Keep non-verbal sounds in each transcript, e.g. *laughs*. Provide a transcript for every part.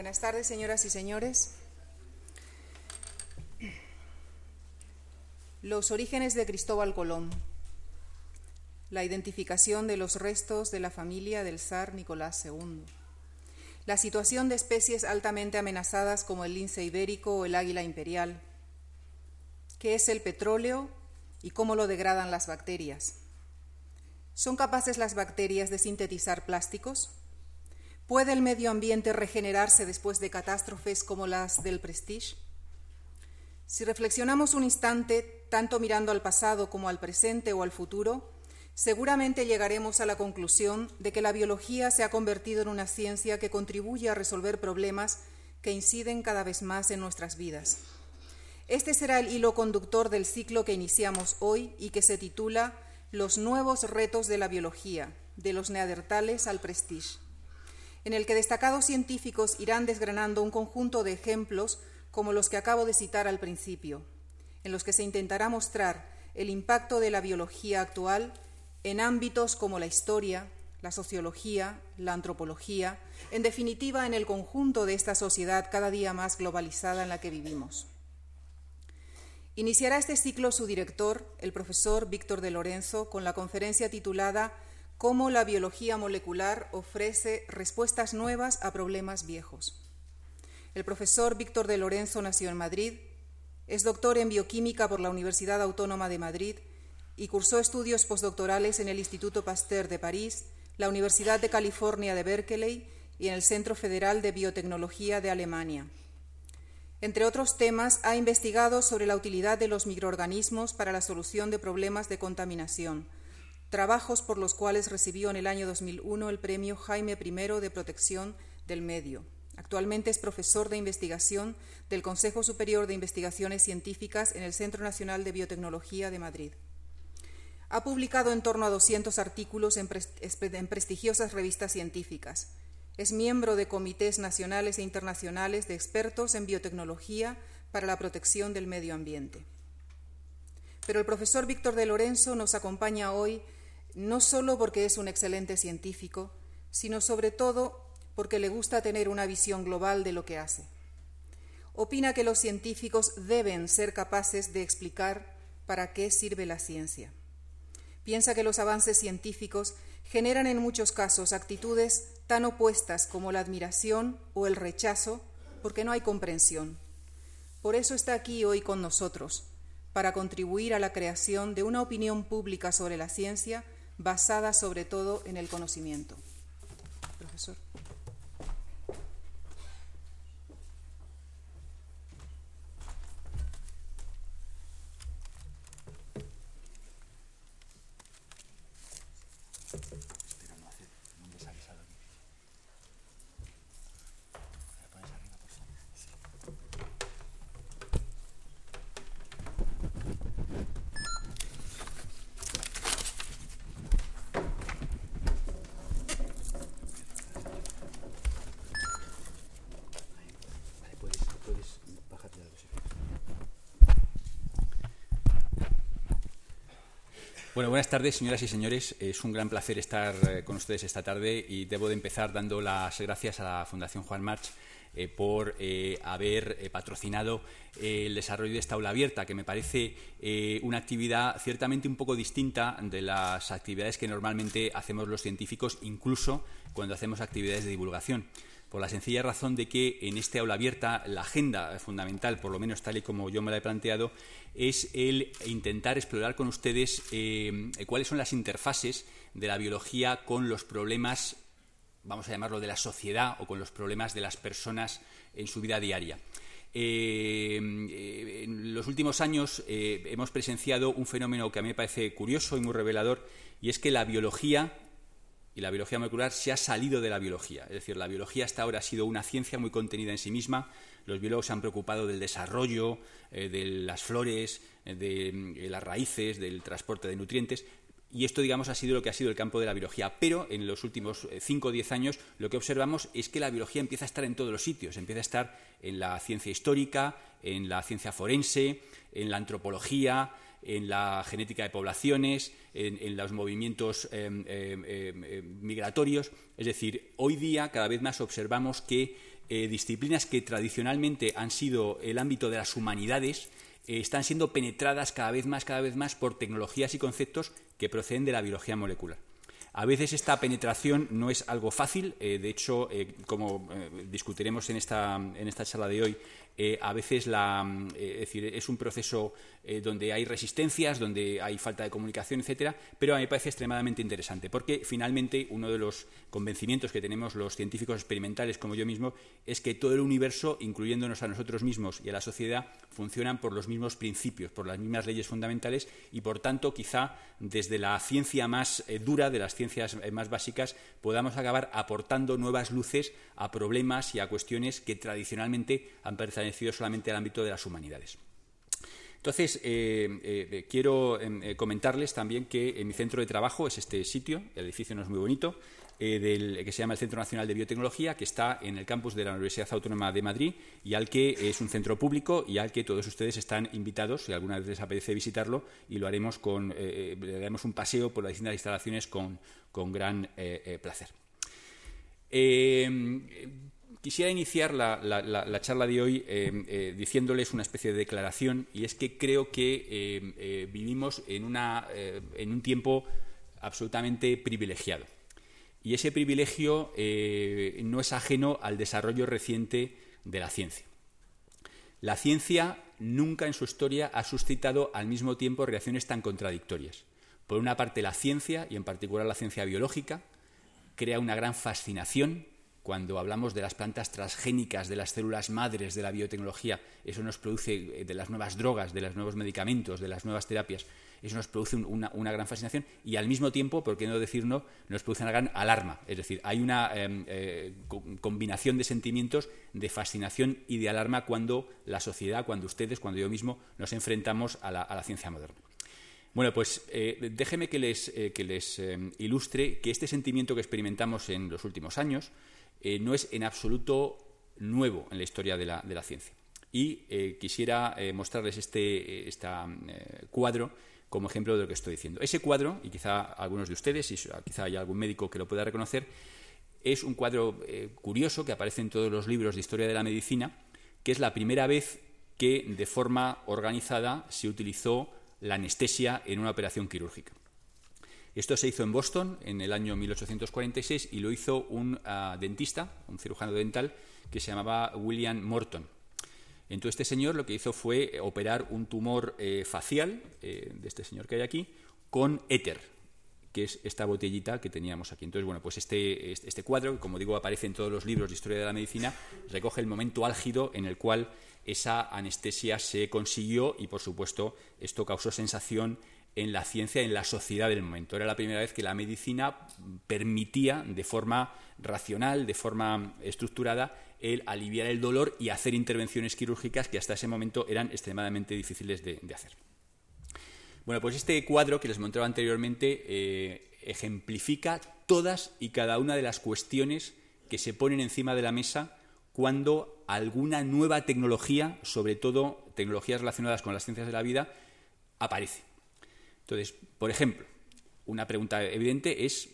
Buenas tardes, señoras y señores. Los orígenes de Cristóbal Colón. La identificación de los restos de la familia del zar Nicolás II. La situación de especies altamente amenazadas como el lince ibérico o el águila imperial. ¿Qué es el petróleo y cómo lo degradan las bacterias? ¿Son capaces las bacterias de sintetizar plásticos? ¿Puede el medio ambiente regenerarse después de catástrofes como las del Prestige? Si reflexionamos un instante, tanto mirando al pasado como al presente o al futuro, seguramente llegaremos a la conclusión de que la biología se ha convertido en una ciencia que contribuye a resolver problemas que inciden cada vez más en nuestras vidas. Este será el hilo conductor del ciclo que iniciamos hoy y que se titula Los nuevos retos de la biología, de los neandertales al prestige en el que destacados científicos irán desgranando un conjunto de ejemplos como los que acabo de citar al principio, en los que se intentará mostrar el impacto de la biología actual en ámbitos como la historia, la sociología, la antropología, en definitiva en el conjunto de esta sociedad cada día más globalizada en la que vivimos. Iniciará este ciclo su director, el profesor Víctor de Lorenzo, con la conferencia titulada cómo la biología molecular ofrece respuestas nuevas a problemas viejos. El profesor Víctor de Lorenzo nació en Madrid, es doctor en bioquímica por la Universidad Autónoma de Madrid y cursó estudios postdoctorales en el Instituto Pasteur de París, la Universidad de California de Berkeley y en el Centro Federal de Biotecnología de Alemania. Entre otros temas, ha investigado sobre la utilidad de los microorganismos para la solución de problemas de contaminación, trabajos por los cuales recibió en el año 2001 el premio Jaime I de Protección del Medio. Actualmente es profesor de investigación del Consejo Superior de Investigaciones Científicas en el Centro Nacional de Biotecnología de Madrid. Ha publicado en torno a 200 artículos en, prestigiosas revistas científicas. Es miembro de comités nacionales e internacionales de expertos en biotecnología para la protección del medio ambiente. Pero el profesor Víctor de Lorenzo nos acompaña hoy no solo porque es un excelente científico, sino sobre todo porque le gusta tener una visión global de lo que hace. Opina que los científicos deben ser capaces de explicar para qué sirve la ciencia. Piensa que los avances científicos generan en muchos casos actitudes tan opuestas como la admiración o el rechazo, porque no hay comprensión. Por eso está aquí hoy con nosotros, para contribuir a la creación de una opinión pública sobre la ciencia basada sobre todo en el conocimiento. Buenas tardes, señoras y señores. Es un gran placer estar eh, con ustedes esta tarde y debo de empezar dando las gracias a la Fundación Juan March eh, por eh, haber patrocinado el desarrollo de esta aula abierta, que me parece una actividad ciertamente un poco distinta de las actividades que normalmente hacemos los científicos, incluso cuando hacemos actividades de divulgación por la sencilla razón de que en este aula abierta la agenda fundamental, por lo menos tal y como yo me la he planteado, es el intentar explorar con ustedes eh, cuáles son las interfaces de la biología con los problemas, vamos a llamarlo, de la sociedad o con los problemas de las personas en su vida diaria. Eh, en los últimos años eh, hemos presenciado un fenómeno que a mí me parece curioso y muy revelador, y es que la biología y la biología molecular se ha salido de la biología. Es decir, la biología hasta ahora ha sido una ciencia muy contenida en sí misma. Los biólogos se han preocupado del desarrollo, eh, de las flores, eh, de eh, las raíces, del transporte de nutrientes. Y esto, digamos, ha sido lo que ha sido el campo de la biología. Pero en los últimos 5 o 10 años lo que observamos es que la biología empieza a estar en todos los sitios. Empieza a estar en la ciencia histórica, en la ciencia forense, en la antropología, en la genética de poblaciones, en, los movimientos em, em, em, migratorios. Es decir, hoy día cada vez más observamos que eh, disciplinas que tradicionalmente han sido el ámbito de las humanidades eh, están siendo penetradas cada vez más, cada vez más por tecnologías y conceptos que proceden de la biología molecular. A veces esta penetración no es algo fácil, eh, de hecho, como discutiremos en esta, en esta charla de hoy, eh, a veces mm, eh, es, un proceso eh, donde hay resistencias, donde hay falta de comunicación, etcétera, pero a mí me parece extremadamente interesante, porque finalmente uno de los convencimientos que tenemos los científicos experimentales como yo mismo es que todo el universo, incluyéndonos a nosotros mismos y a la sociedad, funcionan por los mismos principios, por las mismas leyes fundamentales y, por tanto, quizá desde la ciencia más dura, de las ciencias más básicas, podamos acabar aportando nuevas luces a problemas y a cuestiones que tradicionalmente han pertenecido solamente al ámbito de las humanidades. Entonces, eh, eh, quiero em, eh, comentarles también que en mi centro de trabajo es este sitio, el edificio no es muy bonito, del, que se llama el Centro Nacional de Biotecnología, que está en el campus de la Universidad Autónoma de Madrid y al que es un centro público y al que todos ustedes están invitados, si alguna vez les apetece visitarlo, y lo haremos con, le daremos un paseo por las distintas instalaciones con, con gran placer. Quisiera iniciar la, charla de hoy eh, eh, diciéndoles una especie de declaración y es que creo que eh, vivimos en, un tiempo absolutamente privilegiado. Y ese privilegio no es ajeno al desarrollo reciente de la ciencia. La ciencia nunca en su historia ha suscitado al mismo tiempo reacciones tan contradictorias. Por una parte, la ciencia, y en particular la ciencia biológica, crea una gran fascinación cuando hablamos de las plantas transgénicas, de las células madres de la biotecnología, eso nos produce, eh, de las nuevas drogas, de los nuevos medicamentos, de las nuevas terapias, eso nos produce una, gran fascinación y al mismo tiempo, por qué no decir no, nos produce una gran alarma. Es decir, hay una em, eh, combinación de sentimientos de fascinación y de alarma cuando la sociedad, cuando ustedes, cuando yo mismo nos enfrentamos a la, ciencia moderna. Bueno, pues eh, déjeme que les, que les em, ilustre que este sentimiento que experimentamos en los últimos años, eh, no es en absoluto nuevo en la historia de la, ciencia. Y eh, quisiera eh, mostrarles este cuadro como ejemplo de lo que estoy diciendo. Ese cuadro, y quizá algunos de ustedes, y quizá haya algún médico que lo pueda reconocer, es un cuadro curioso que aparece en todos los libros de historia de la medicina, que es la primera vez que de forma organizada se utilizó la anestesia en una operación quirúrgica. Esto se hizo en Boston en el año 1846 y lo hizo un ah, dentista, un cirujano dental, que se llamaba William Morton. Entonces este señor lo que hizo fue operar un tumor eh, facial eh, de este señor que hay aquí con éter, que es esta botellita que teníamos aquí. Entonces, bueno, pues este, este cuadro, que como digo aparece en todos los libros de historia de la medicina, recoge el momento álgido en el cual esa anestesia se consiguió y, por supuesto, esto causó sensación en la ciencia, en la sociedad del momento. Era la primera vez que la medicina permitía de forma racional, de forma estructurada, el aliviar el dolor y hacer intervenciones quirúrgicas que hasta ese momento eran extremadamente difíciles de, hacer. Bueno, pues este cuadro que les mostraba anteriormente eh, ejemplifica todas y cada una de las cuestiones que se ponen encima de la mesa cuando alguna nueva tecnología, sobre todo tecnologías relacionadas con las ciencias de la vida, aparece. Entonces, por ejemplo, una pregunta evidente es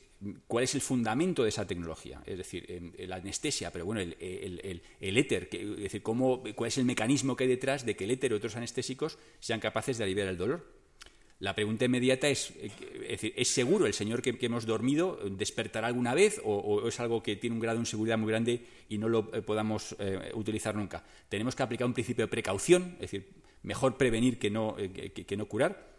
cuál es el fundamento de esa tecnología, es decir, la anestesia, pero bueno, el, éter, es decir, cómo, cuál es el mecanismo que hay detrás de que el éter y otros anestésicos sean capaces de aliviar el dolor. La pregunta inmediata es, eh, es, decir, ¿es seguro el señor que, hemos dormido despertará alguna vez o, es algo que tiene un grado de inseguridad muy grande y no lo eh, podamos eh, utilizar nunca? Tenemos que aplicar un principio de precaución, es decir, mejor prevenir que no, que no curar.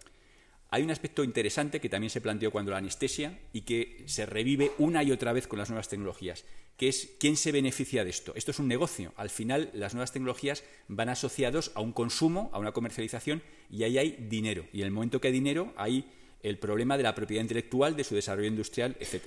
Hay un aspecto interesante que también se planteó cuando la anestesia y que se revive una y otra vez con las nuevas tecnologías, que es quién se beneficia de esto. Esto es un negocio. Al final, las nuevas tecnologías van asociados a un consumo, a una comercialización, y ahí hay dinero. Y en el momento que hay dinero, hay el problema de la propiedad intelectual, de su desarrollo industrial, etc.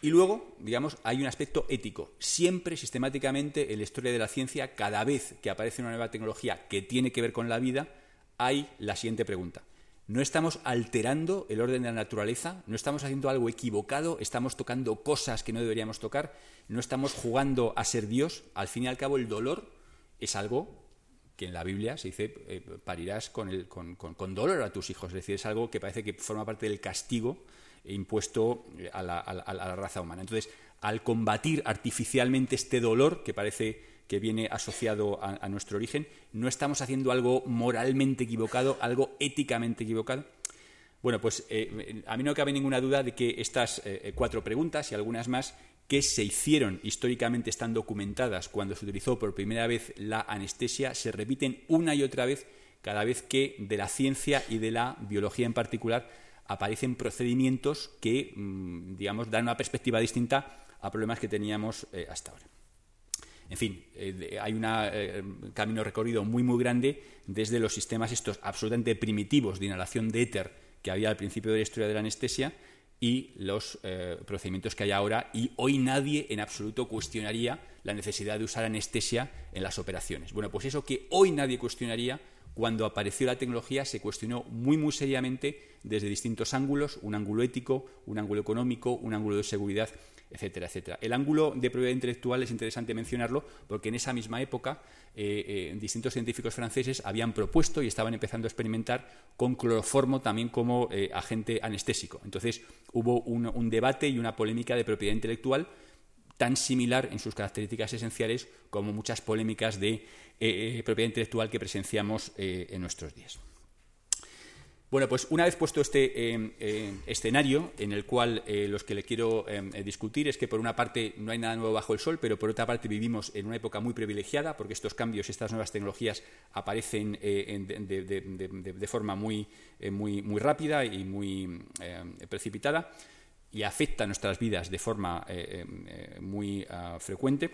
Y luego, digamos, hay un aspecto ético. Siempre, sistemáticamente, en la historia de la ciencia, cada vez que aparece una nueva tecnología que tiene que ver con la vida, hay la siguiente pregunta. ¿No estamos alterando el orden de la naturaleza? ¿No estamos haciendo algo equivocado? ¿Estamos tocando cosas que no deberíamos tocar? ¿No estamos jugando a ser Dios? Al fin y al cabo, el dolor es algo que en la Biblia se dice eh, parirás con, el, con, dolor a tus hijos. Es decir, es algo que parece que forma parte del castigo impuesto a la, a la raza humana. Entonces, al combatir artificialmente este dolor que parece que viene asociado a, nuestro origen, no estamos haciendo algo moralmente equivocado, algo éticamente equivocado. Bueno, pues eh, a mí no cabe ninguna duda de que estas eh, cuatro preguntas y algunas más que se hicieron históricamente están documentadas cuando se utilizó por primera vez la anestesia, se repiten una y otra vez cada vez que de la ciencia y de la biología en particular aparecen procedimientos que, mm, digamos, dan una perspectiva distinta a problemas que teníamos eh, hasta ahora. En fin, eh, hay un eh, camino recorrido muy, muy grande desde los sistemas estos absolutamente primitivos de inhalación de éter que había al principio de la historia de la anestesia y los procedimientos que hay ahora. Y hoy nadie en absoluto cuestionaría la necesidad de usar anestesia en las operaciones. Bueno, pues eso que hoy nadie cuestionaría, cuando apareció la tecnología se cuestionó muy, muy seriamente desde distintos ángulos, un ángulo ético, un ángulo económico, un ángulo de seguridad etcétera, etcétera. El ángulo de propiedad intelectual es interesante mencionarlo porque en esa misma época eh, eh, distintos científicos franceses habían propuesto y estaban empezando a experimentar con cloroformo también como eh, agente anestésico. Entonces hubo un, debate y una polémica de propiedad intelectual tan similar en sus características esenciales como muchas polémicas de propiedad intelectual que presenciamos en nuestros días. Bueno, pues una vez puesto este eh, eh, escenario en el cual eh, los que le quiero discutir es que por una parte no hay nada nuevo bajo el sol, pero por otra parte vivimos en una época muy privilegiada porque estos cambios, estas nuevas tecnologías aparecen de, forma muy, muy, muy, rápida y muy precipitada y afectan nuestras vidas de forma muy ah, frecuente.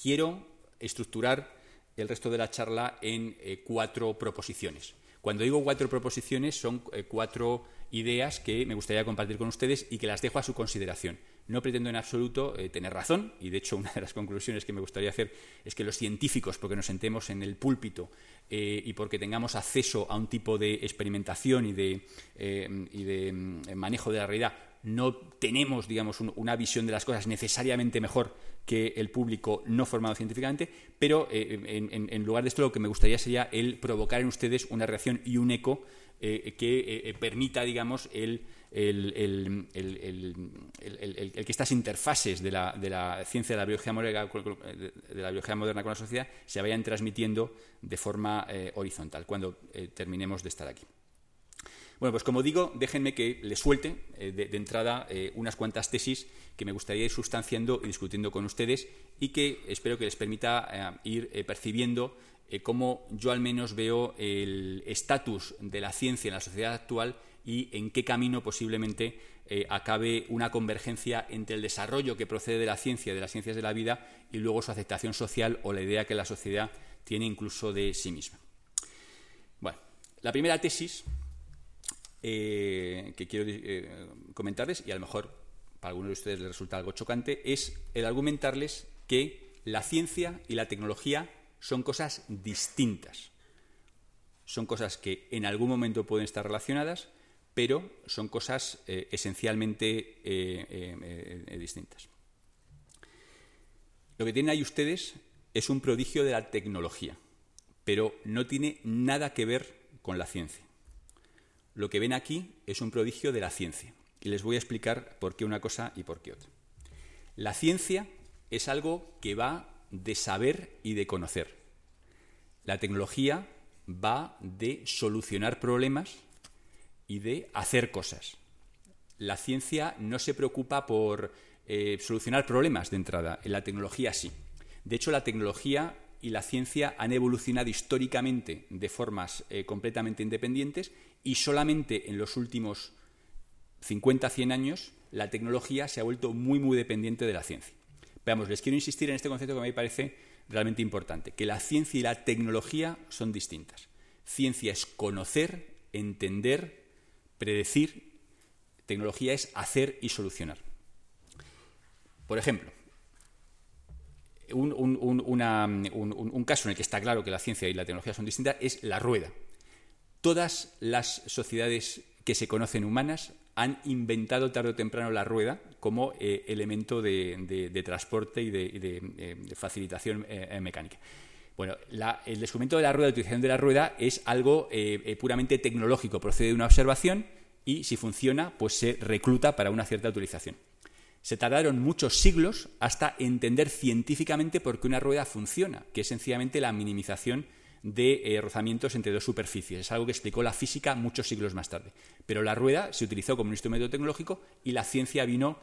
Quiero estructurar el resto de la charla en cuatro proposiciones. Cuando digo cuatro proposiciones, son eh, cuatro ideas que me gustaría compartir con ustedes y que las dejo a su consideración. No pretendo en absoluto eh, tener razón, y de hecho *laughs* una de las conclusiones que me gustaría hacer es que los científicos, porque nos sentemos en el púlpito eh, y porque tengamos acceso a un tipo de experimentación y de, y de mm, manejo de la realidad, no tenemos, digamos, una visión de las cosas necesariamente mejor que el público no formado científicamente, pero eh, en, lugar de esto lo que me gustaría sería el provocar en ustedes una reacción y un eco eh, que eh, permita, digamos, el, el, que estas interfaces de la, ciencia de la, biología moderna, de la biología moderna con la sociedad se vayan transmitiendo de forma horizontal cuando terminemos de estar aquí. Bueno, pues como digo, déjenme que les suelte eh, de, entrada eh, unas cuantas tesis que me gustaría ir sustanciando y discutiendo con ustedes y que espero que les permita eh, ir percibiendo cómo yo al menos veo el estatus de la ciencia en la sociedad actual y en qué camino posiblemente acabe una convergencia entre el desarrollo que procede de la ciencia, de las ciencias de la vida, y luego su aceptación social o la idea que la sociedad tiene incluso de sí misma. Bueno, la primera tesis eh, que quiero eh, comentarles, y a lo mejor para algunos de ustedes les resulta algo chocante, es el argumentarles que la ciencia y la tecnología son cosas distintas. Son cosas que en algún momento pueden estar relacionadas, pero son cosas eh, esencialmente distintas. Lo que tienen ahí ustedes es un prodigio de la tecnología, pero no tiene nada que ver con la ciencia. Lo que ven aquí es un prodigio de la ciencia. Y les voy a explicar por qué una cosa y por qué otra. La ciencia es algo que va de saber y de conocer. La tecnología va de solucionar problemas y de hacer cosas. La ciencia no se preocupa por eh, solucionar problemas de entrada, la tecnología sí. De hecho, la tecnología y la ciencia han evolucionado históricamente de formas eh, completamente independientes y solamente en los últimos 50, 100 años la tecnología se ha vuelto muy, muy dependiente de la ciencia. Veamos, les quiero insistir en este concepto que a mí me parece realmente importante, que la ciencia y la tecnología son distintas. Ciencia es conocer, entender, predecir, tecnología es hacer y solucionar. Por ejemplo, un, un, caso en el que está claro que la ciencia y la tecnología son distintas es la rueda. Todas las sociedades que se conocen humanas han inventado tarde o temprano la rueda como eh, elemento de, transporte y de, eh, facilitación eh, mecánica. Bueno, el descubrimiento de la rueda, la utilización de la rueda, es algo puramente tecnológico. Procede de una observación y, si funciona, pues se recluta para una cierta utilización. Se tardaron muchos siglos hasta entender científicamente por qué una rueda funciona, que es sencillamente la minimización de eh, rozamientos entre dos superficies. Es algo que explicó la física muchos siglos más tarde. Pero la rueda se utilizó como un instrumento tecnológico y la ciencia vino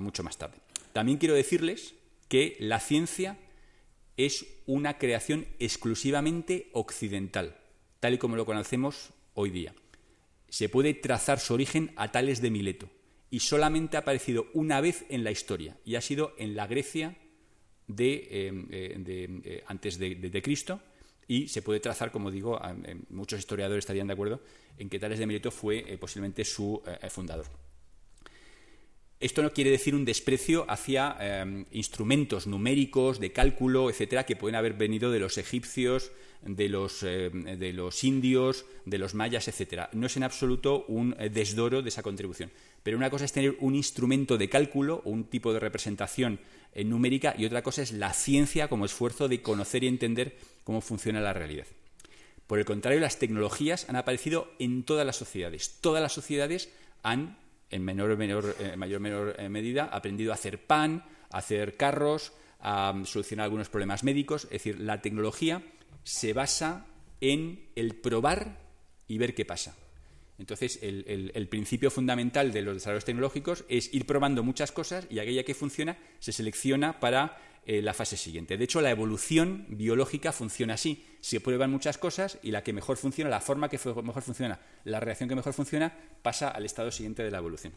mucho más tarde. También quiero decirles que la ciencia es una creación exclusivamente occidental, tal y como lo conocemos hoy día. Se puede trazar su origen a Tales de Mileto y solamente ha aparecido una vez en la historia y ha sido en la Grecia de, eh, eh, eh, antes de, Cristo y se puede trazar, como digo, muchos historiadores estarían de acuerdo en que Tales de Mileto fue posiblemente su fundador. Esto no quiere decir un desprecio hacia em, instrumentos numéricos, de cálculo, etcétera, que pueden haber venido de los egipcios, de los, em, de los indios, de los mayas, etcétera. No es en absoluto un eh, desdoro de esa contribución. Pero una cosa es tener un instrumento de cálculo o un tipo de representación eh, numérica y otra cosa es la ciencia como esfuerzo de conocer y entender cómo funciona la realidad. Por el contrario, las tecnologías han aparecido en todas las sociedades. Todas las sociedades han en menor, menor, eh, mayor menor eh, medida, aprendido a hacer pan, a hacer carros, a mm, solucionar algunos problemas médicos. Es decir, la tecnología se basa en el probar y ver qué pasa. Entonces, el, principio fundamental de los desarrollos tecnológicos es ir probando muchas cosas y aquella que funciona se selecciona para eh, la fase siguiente. De hecho, la evolución biológica funciona así. Se prueban muchas cosas y la que mejor funciona, la forma que mejor funciona, la reacción que mejor funciona, pasa al estado siguiente de la evolución.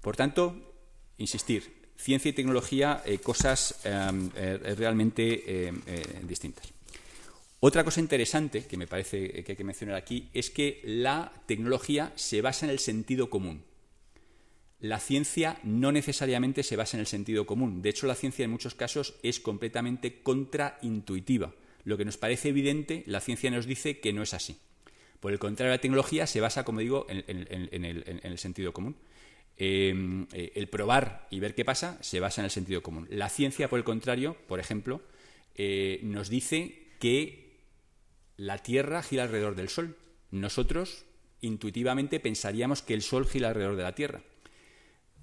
Por tanto, insistir, ciencia y tecnología, eh, cosas em, eh, realmente distintas. Otra cosa interesante que me parece que hay que mencionar aquí es que la tecnología se basa en el sentido común la ciencia no necesariamente se basa en el sentido común. De hecho, la ciencia en muchos casos es completamente contraintuitiva. Lo que nos parece evidente, la ciencia nos dice que no es así. Por el contrario, la tecnología se basa, como digo, en, el, sentido común. Em, eh, el probar y ver qué pasa se basa en el sentido común. La ciencia, por el contrario, por ejemplo, eh, nos dice que la Tierra gira alrededor del Sol. Nosotros intuitivamente pensaríamos que el Sol gira alrededor de la Tierra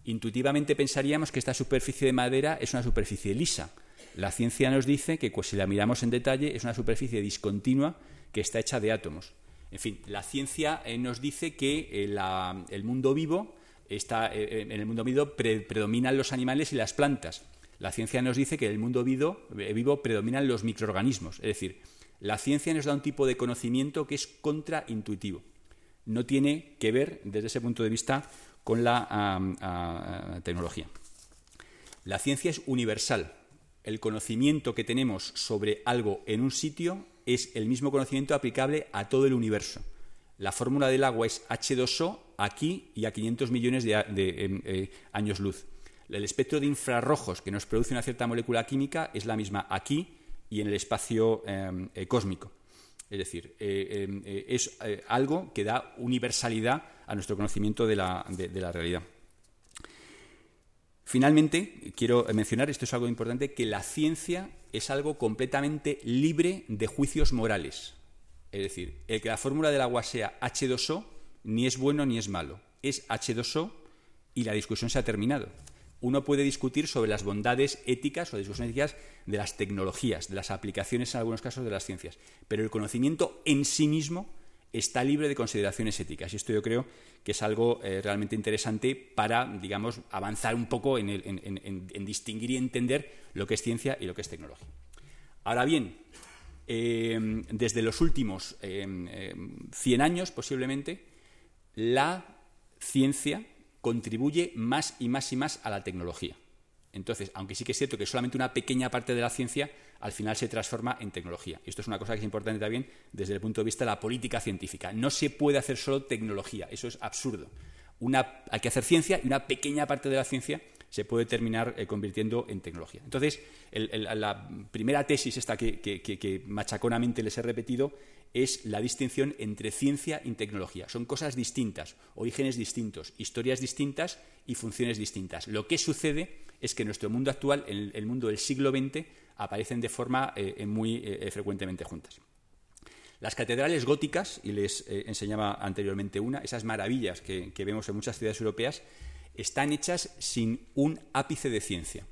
intuitivamente pensaríamos que esta superficie de madera es una superficie lisa. La ciencia nos dice que pues, si la miramos en detalle es una superficie discontinua que está hecha de átomos. En fin, la ciencia eh, nos dice que eh, el mundo vivo está, eh, en el mundo vivo predominan los animales y las plantas. La ciencia nos dice que en el mundo vivo, vivo predominan los microorganismos. Es decir, la ciencia nos da un tipo de conocimiento que es contraintuitivo. No tiene que ver, desde ese punto de vista, con la tecnología. La ciencia es universal. El conocimiento que tenemos sobre algo en un sitio es el mismo conocimiento aplicable a todo el universo. La fórmula del agua es H2O aquí y a 500 millones de, em, eh, años luz. El espectro de infrarrojos que nos produce una cierta molécula química es la misma aquí y en el espacio em, eh, cósmico. Es decir, eh, em, es algo que da universalidad a nuestro conocimiento de la, realidad. Finalmente, quiero mencionar, esto es algo importante, que la ciencia es algo completamente libre de juicios morales. Es decir, el que la fórmula del agua sea H2O ni es bueno ni es malo. Es H2O y la discusión se ha terminado. Uno puede discutir sobre las bondades éticas o discusiones éticas de las tecnologías, de las aplicaciones en algunos casos de las ciencias, pero el conocimiento en sí mismo está libre de consideraciones éticas. Y esto yo creo que es algo eh, realmente interesante para, digamos, avanzar un poco en, distinguir y entender lo que es ciencia y lo que es tecnología. Ahora bien, em, desde los últimos 100 em, em, años, posiblemente, la ciencia contribuye más y más y más a la tecnología. Entonces, aunque sí que es cierto que solamente una pequeña parte de la ciencia al final se transforma en tecnología. Y esto es una cosa que es importante también desde el punto de vista de la política científica. No se puede hacer solo tecnología, eso es absurdo. hay que hacer ciencia y una pequeña parte de la ciencia se puede terminar eh, convirtiendo en tecnología. Entonces, la primera tesis esta que, que, machaconamente les he repetido es la distinción entre ciencia y tecnología. Son cosas distintas, orígenes distintos, historias distintas y funciones distintas. Lo que sucede es que nuestro mundo actual, en el mundo del siglo XX, aparecen de forma muy frecuentemente juntas. Las catedrales góticas, y les enseñaba anteriormente una, esas maravillas que vemos en muchas ciudades europeas, están hechas sin un ápice de ciencia.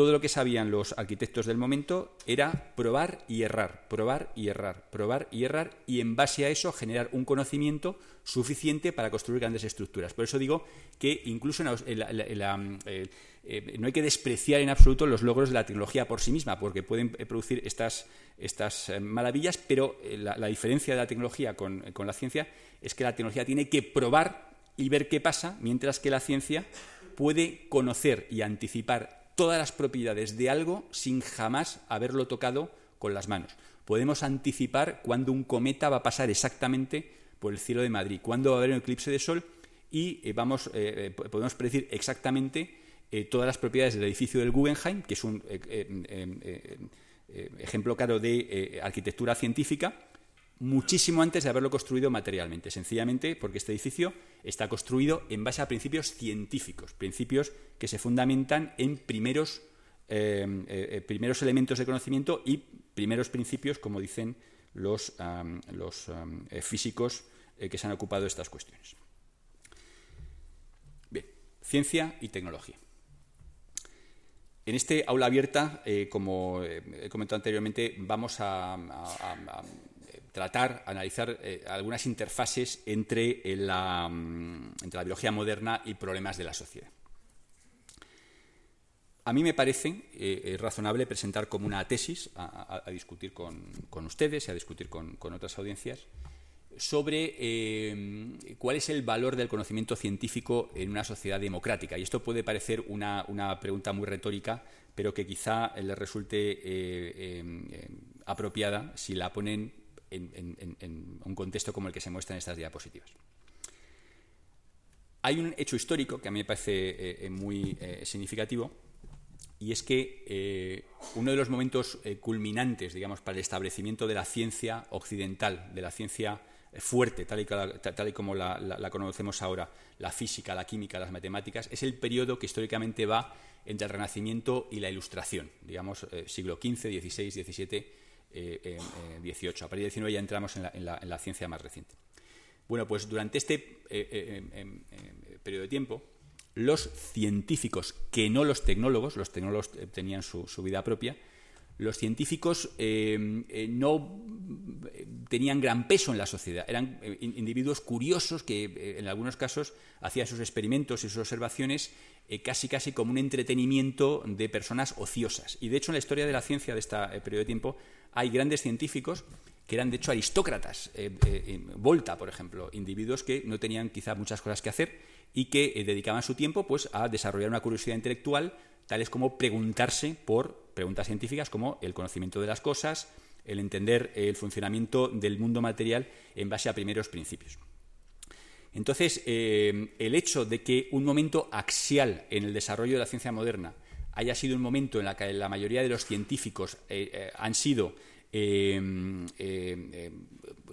Todo lo que sabían los arquitectos del momento era probar y errar, probar y errar, probar y errar, y en base a eso generar un conocimiento suficiente para construir grandes estructuras. Por eso digo que incluso eh, eh, no hay que despreciar en absoluto los logros de la tecnología por sí misma, porque pueden eh, producir estas, estas maravillas, pero la, diferencia de la tecnología con la ciencia es que la tecnología tiene que probar y ver qué pasa, mientras que la ciencia puede conocer y anticipar todas las propiedades de algo sin jamás haberlo tocado con las manos. Podemos anticipar cuándo un cometa va a pasar exactamente por el cielo de Madrid, cuándo va a haber un eclipse de sol y eh, vamos, eh, eh, podemos predecir exactamente todas las propiedades del edificio del Guggenheim, que es un ejemplo claro de arquitectura científica, muchísimo antes de haberlo construido materialmente, sencillamente porque este edificio está construido en base a principios científicos, principios que se fundamentan en primeros, eh, eh, eh, primeros elementos de conocimiento y primeros principios, como dicen los, los físicos que se han ocupado de estas cuestiones. Bien, ciencia y tecnología. En este aula abierta, como he comentado anteriormente, vamos a tratar, analizar eh, algunas interfaces entre eh, la, mm, entre la biología moderna y problemas de la sociedad. A mí me parece eh, razonable presentar como una tesis a, discutir con, ustedes y a discutir con, otras audiencias sobre cuál es el valor del conocimiento científico en una sociedad democrática. Y esto puede parecer una, una pregunta muy retórica, pero que quizá les resulte apropiada si la ponen en, un contexto como el que se muestra en estas diapositivas. Hay un hecho histórico que a mí me parece eh, eh, muy eh, significativo y es que uno de los momentos culminantes, digamos, para el establecimiento de la ciencia occidental, de la ciencia fuerte, tal y, como la, conocemos ahora, la física, la química, las matemáticas, es el periodo que históricamente va entre el Renacimiento y la Ilustración, digamos, siglo XV, XVI, XVII eh, 18. A partir del 19 ya entramos en la, ciencia más reciente. Bueno, pues durante este eh, eh, em, em, periodo de tiempo, los científicos, que no los tecnólogos, los tecnólogos tenían su, vida propia, los científicos em, no tenían gran peso en la sociedad. Eran individuos curiosos que en algunos casos hacían sus experimentos y sus observaciones casi casi como un entretenimiento de personas ociosas. Y de hecho en la historia de la ciencia de este periodo de tiempo hay grandes científicos que eran de hecho aristócratas, eh, eh, Volta, por ejemplo, individuos que no tenían quizá muchas cosas que hacer y que eh, dedicaban su tiempo pues, a desarrollar una curiosidad intelectual, tales como preguntarse por preguntas científicas como el conocimiento de las cosas, el entender el funcionamiento del mundo material en base a primeros principios. Entonces, el hecho de que un momento axial en el desarrollo de la ciencia moderna haya sido un momento en el que la mayoría de los científicos eh, eh, han sido em,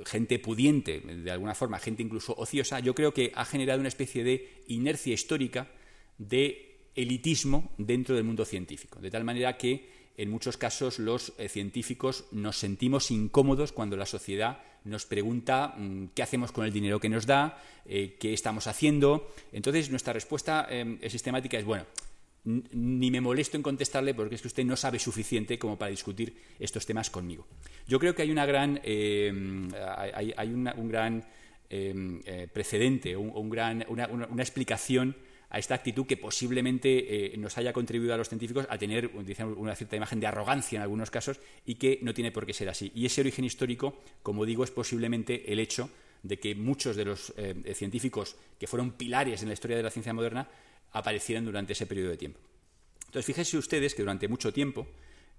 gente pudiente, de alguna forma, gente incluso ociosa, yo creo que ha generado una especie de inercia histórica de elitismo dentro del mundo científico, de tal manera que en muchos casos los eh, científicos nos sentimos incómodos cuando la sociedad nos pregunta mm, qué hacemos con el dinero que nos da, qué estamos haciendo. Entonces, nuestra respuesta em, sistemática es, bueno, ni me molesto en contestarle porque es que usted no sabe suficiente como para discutir estos temas conmigo. Yo creo que hay una gran, eh, hay, un gran eh, eh, precedente, un, gran, una, explicación a esta actitud que posiblemente nos haya contribuido a los científicos a tener una cierta imagen de arrogancia en algunos casos y que no tiene por qué ser así. Y ese origen histórico, como digo, es posiblemente el hecho de que muchos de los científicos que fueron pilares en la historia de la ciencia moderna aparecieran durante ese periodo de tiempo. Entonces, fíjense ustedes que durante mucho tiempo,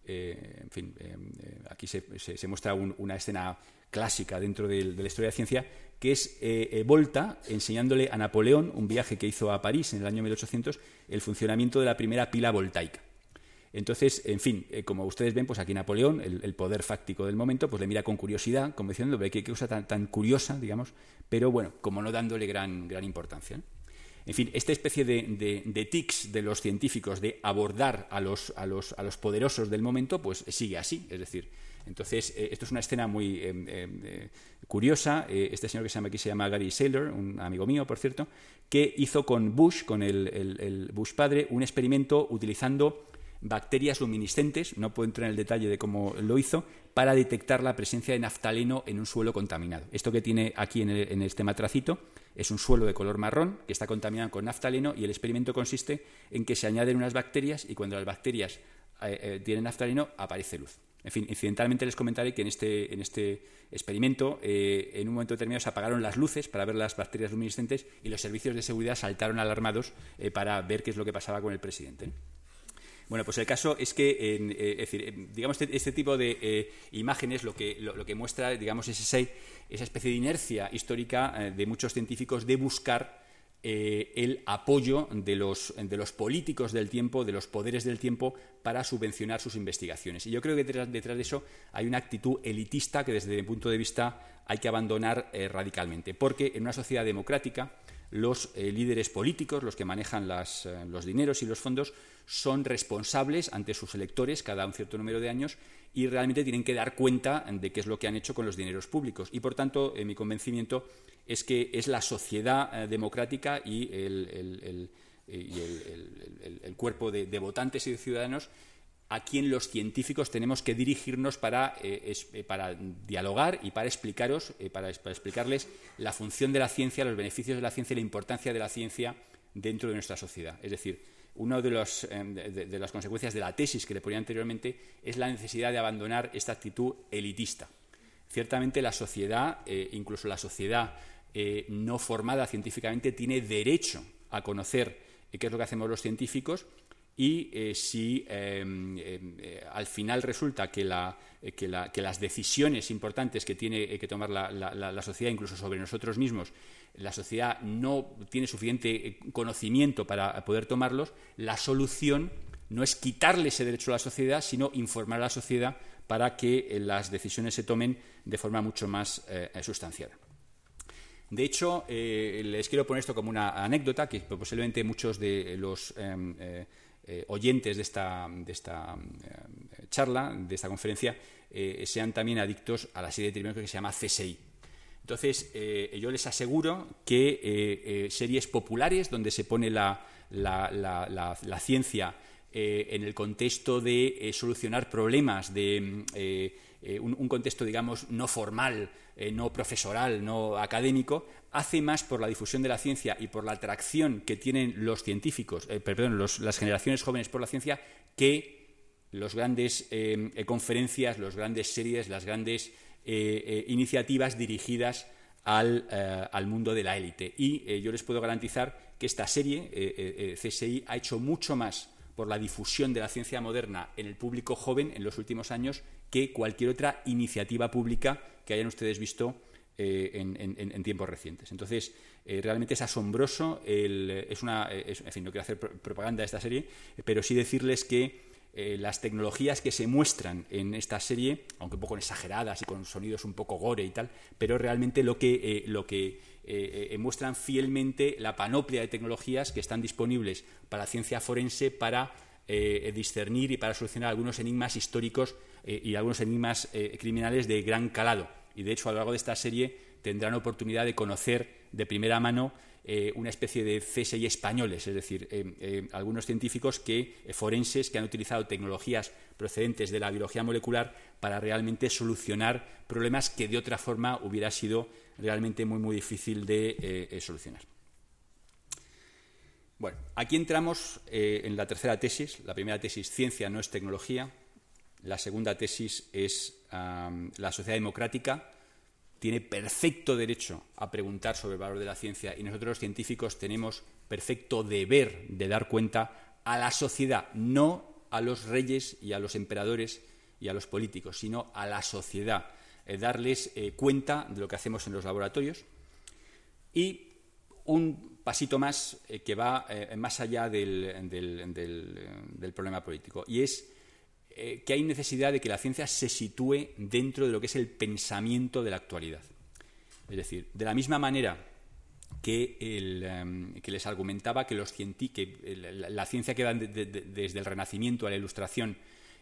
eh, en fin, eh, eh, aquí se, muestra una escena clásica dentro de, la historia de ciencia, que es Volta enseñándole a Napoleón, un viaje que hizo a París en el año 1800, el funcionamiento de la primera pila voltaica. Entonces, en fin, como ustedes ven, pues aquí Napoleón, el, poder fáctico del momento, pues le mira con curiosidad, como diciendo, qué, qué cosa tan, tan, curiosa, digamos, pero bueno, como no dándole gran, gran importancia. En fin, esta especie de, tics de los científicos de abordar a los, a, los, a los poderosos del momento, pues sigue así. Es decir, entonces, eh, esto es una escena muy eh, eh, curiosa. este señor que se llama aquí se llama Gary Saylor, un amigo mío, por cierto, que hizo con Bush, con el, Bush padre, un experimento utilizando bacterias luminiscentes, no puedo entrar en el detalle de cómo lo hizo, para detectar la presencia de naftaleno en un suelo contaminado. Esto que tiene aquí en, este matracito es un suelo de color marrón que está contaminado con naftaleno y el experimento consiste en que se añaden unas bacterias y cuando las bacterias tienen naftaleno aparece luz. En fin, incidentalmente les comentaré que en este, en este experimento, eh, en un momento determinado se apagaron las luces para ver las bacterias luminiscentes y los servicios de seguridad saltaron alarmados eh, para ver qué es lo que pasaba con el presidente. Bueno, pues el caso es que, eh, decir, digamos, este, este, tipo de imágenes lo que, lo, que muestra, digamos, es esa especie de inercia histórica de muchos científicos de buscar eh, el apoyo de los, políticos del tiempo, de los poderes del tiempo, para subvencionar sus investigaciones. Y yo creo que detrás, de eso hay una actitud elitista que desde mi punto de vista hay que abandonar eh, radicalmente. Porque en una sociedad democrática los eh, líderes políticos, los que manejan los dineros y los fondos, son responsables ante sus electores cada un cierto número de años y realmente tienen que dar cuenta de qué es lo que han hecho con los dineros públicos. Y, por tanto, mi convencimiento es que es la sociedad eh, democrática y el, cuerpo de, votantes y de ciudadanos a quien los científicos tenemos que dirigirnos para, eh, eh, dialogar y para explicaros, para, explicarles la función de la ciencia, los beneficios de la ciencia y la importancia de la ciencia dentro de nuestra sociedad. Es decir, una de, de, las consecuencias de la tesis que le ponía anteriormente es la necesidad de abandonar esta actitud elitista. Ciertamente la sociedad, incluso la sociedad eh, no formada científicamente tiene derecho a conocer qué es lo que hacemos los científicos y eh, si em, em, eh, al final resulta que, las decisiones importantes que tiene que tomar la, sociedad, incluso sobre nosotros mismos, la sociedad no tiene suficiente conocimiento para poder tomarlos, la solución no es quitarle ese derecho a la sociedad, sino informar a la sociedad para que las decisiones se tomen de forma mucho más sustanciada. De hecho, eh, les quiero poner esto como una anécdota que posiblemente muchos de los em, eh, eh, oyentes de esta, charla, de esta conferencia, sean también adictos a la serie de televisión que se llama CSI. Entonces, yo les aseguro que series populares donde se pone la, ciencia en el contexto de solucionar problemas, de un, contexto, digamos, no formal, eh, no profesoral, no académico, hace más por la difusión de la ciencia y por la atracción que tienen los científicos, eh, perdón, las generaciones jóvenes por la ciencia, que las grandes eh, conferencias, las grandes series, las grandes iniciativas dirigidas al, al, mundo de la élite. Y yo les puedo garantizar que esta serie, CSI, ha hecho mucho más por la difusión de la ciencia moderna en el público joven en los últimos años que cualquier otra iniciativa pública que hayan ustedes visto eh, en, tiempos recientes. Entonces, eh, realmente es asombroso. es una, en fin, no quiero hacer propaganda de esta serie, pero sí decirles que eh, las tecnologías que se muestran en esta serie, aunque un poco exageradas y con sonidos un poco gore y tal, pero realmente lo que, lo que muestran fielmente la panoplia de tecnologías que están disponibles para la ciencia forense para discernir y para solucionar algunos enigmas históricos eh, y algunos enigmas eh, criminales de gran calado. Y de hecho, a lo largo de esta serie tendrán oportunidad de conocer de primera mano eh, una especie de CSI españoles, es decir, algunos científicos que, forenses que han utilizado tecnologías procedentes de la biología molecular para realmente solucionar problemas que de otra forma hubiera sido realmente muy, muy difícil de solucionar. Bueno, aquí entramos en la tercera tesis. La primera tesis, ciencia no es tecnología. La segunda tesis es la sociedad democrática tiene perfecto derecho a preguntar sobre el valor de la ciencia y nosotros los científicos tenemos perfecto deber de dar cuenta a la sociedad, no a los reyes y a los emperadores y a los políticos, sino a la sociedad, eh, darles eh, cuenta de lo que hacemos en los laboratorios y un pasito más eh, que va más allá del, problema político y es eh, que hay necesidad de que la ciencia se sitúe dentro de lo que es el pensamiento de la actualidad. Es decir, de la misma manera que, les argumentaba que, los que la, ciencia que va desde el Renacimiento a la Ilustración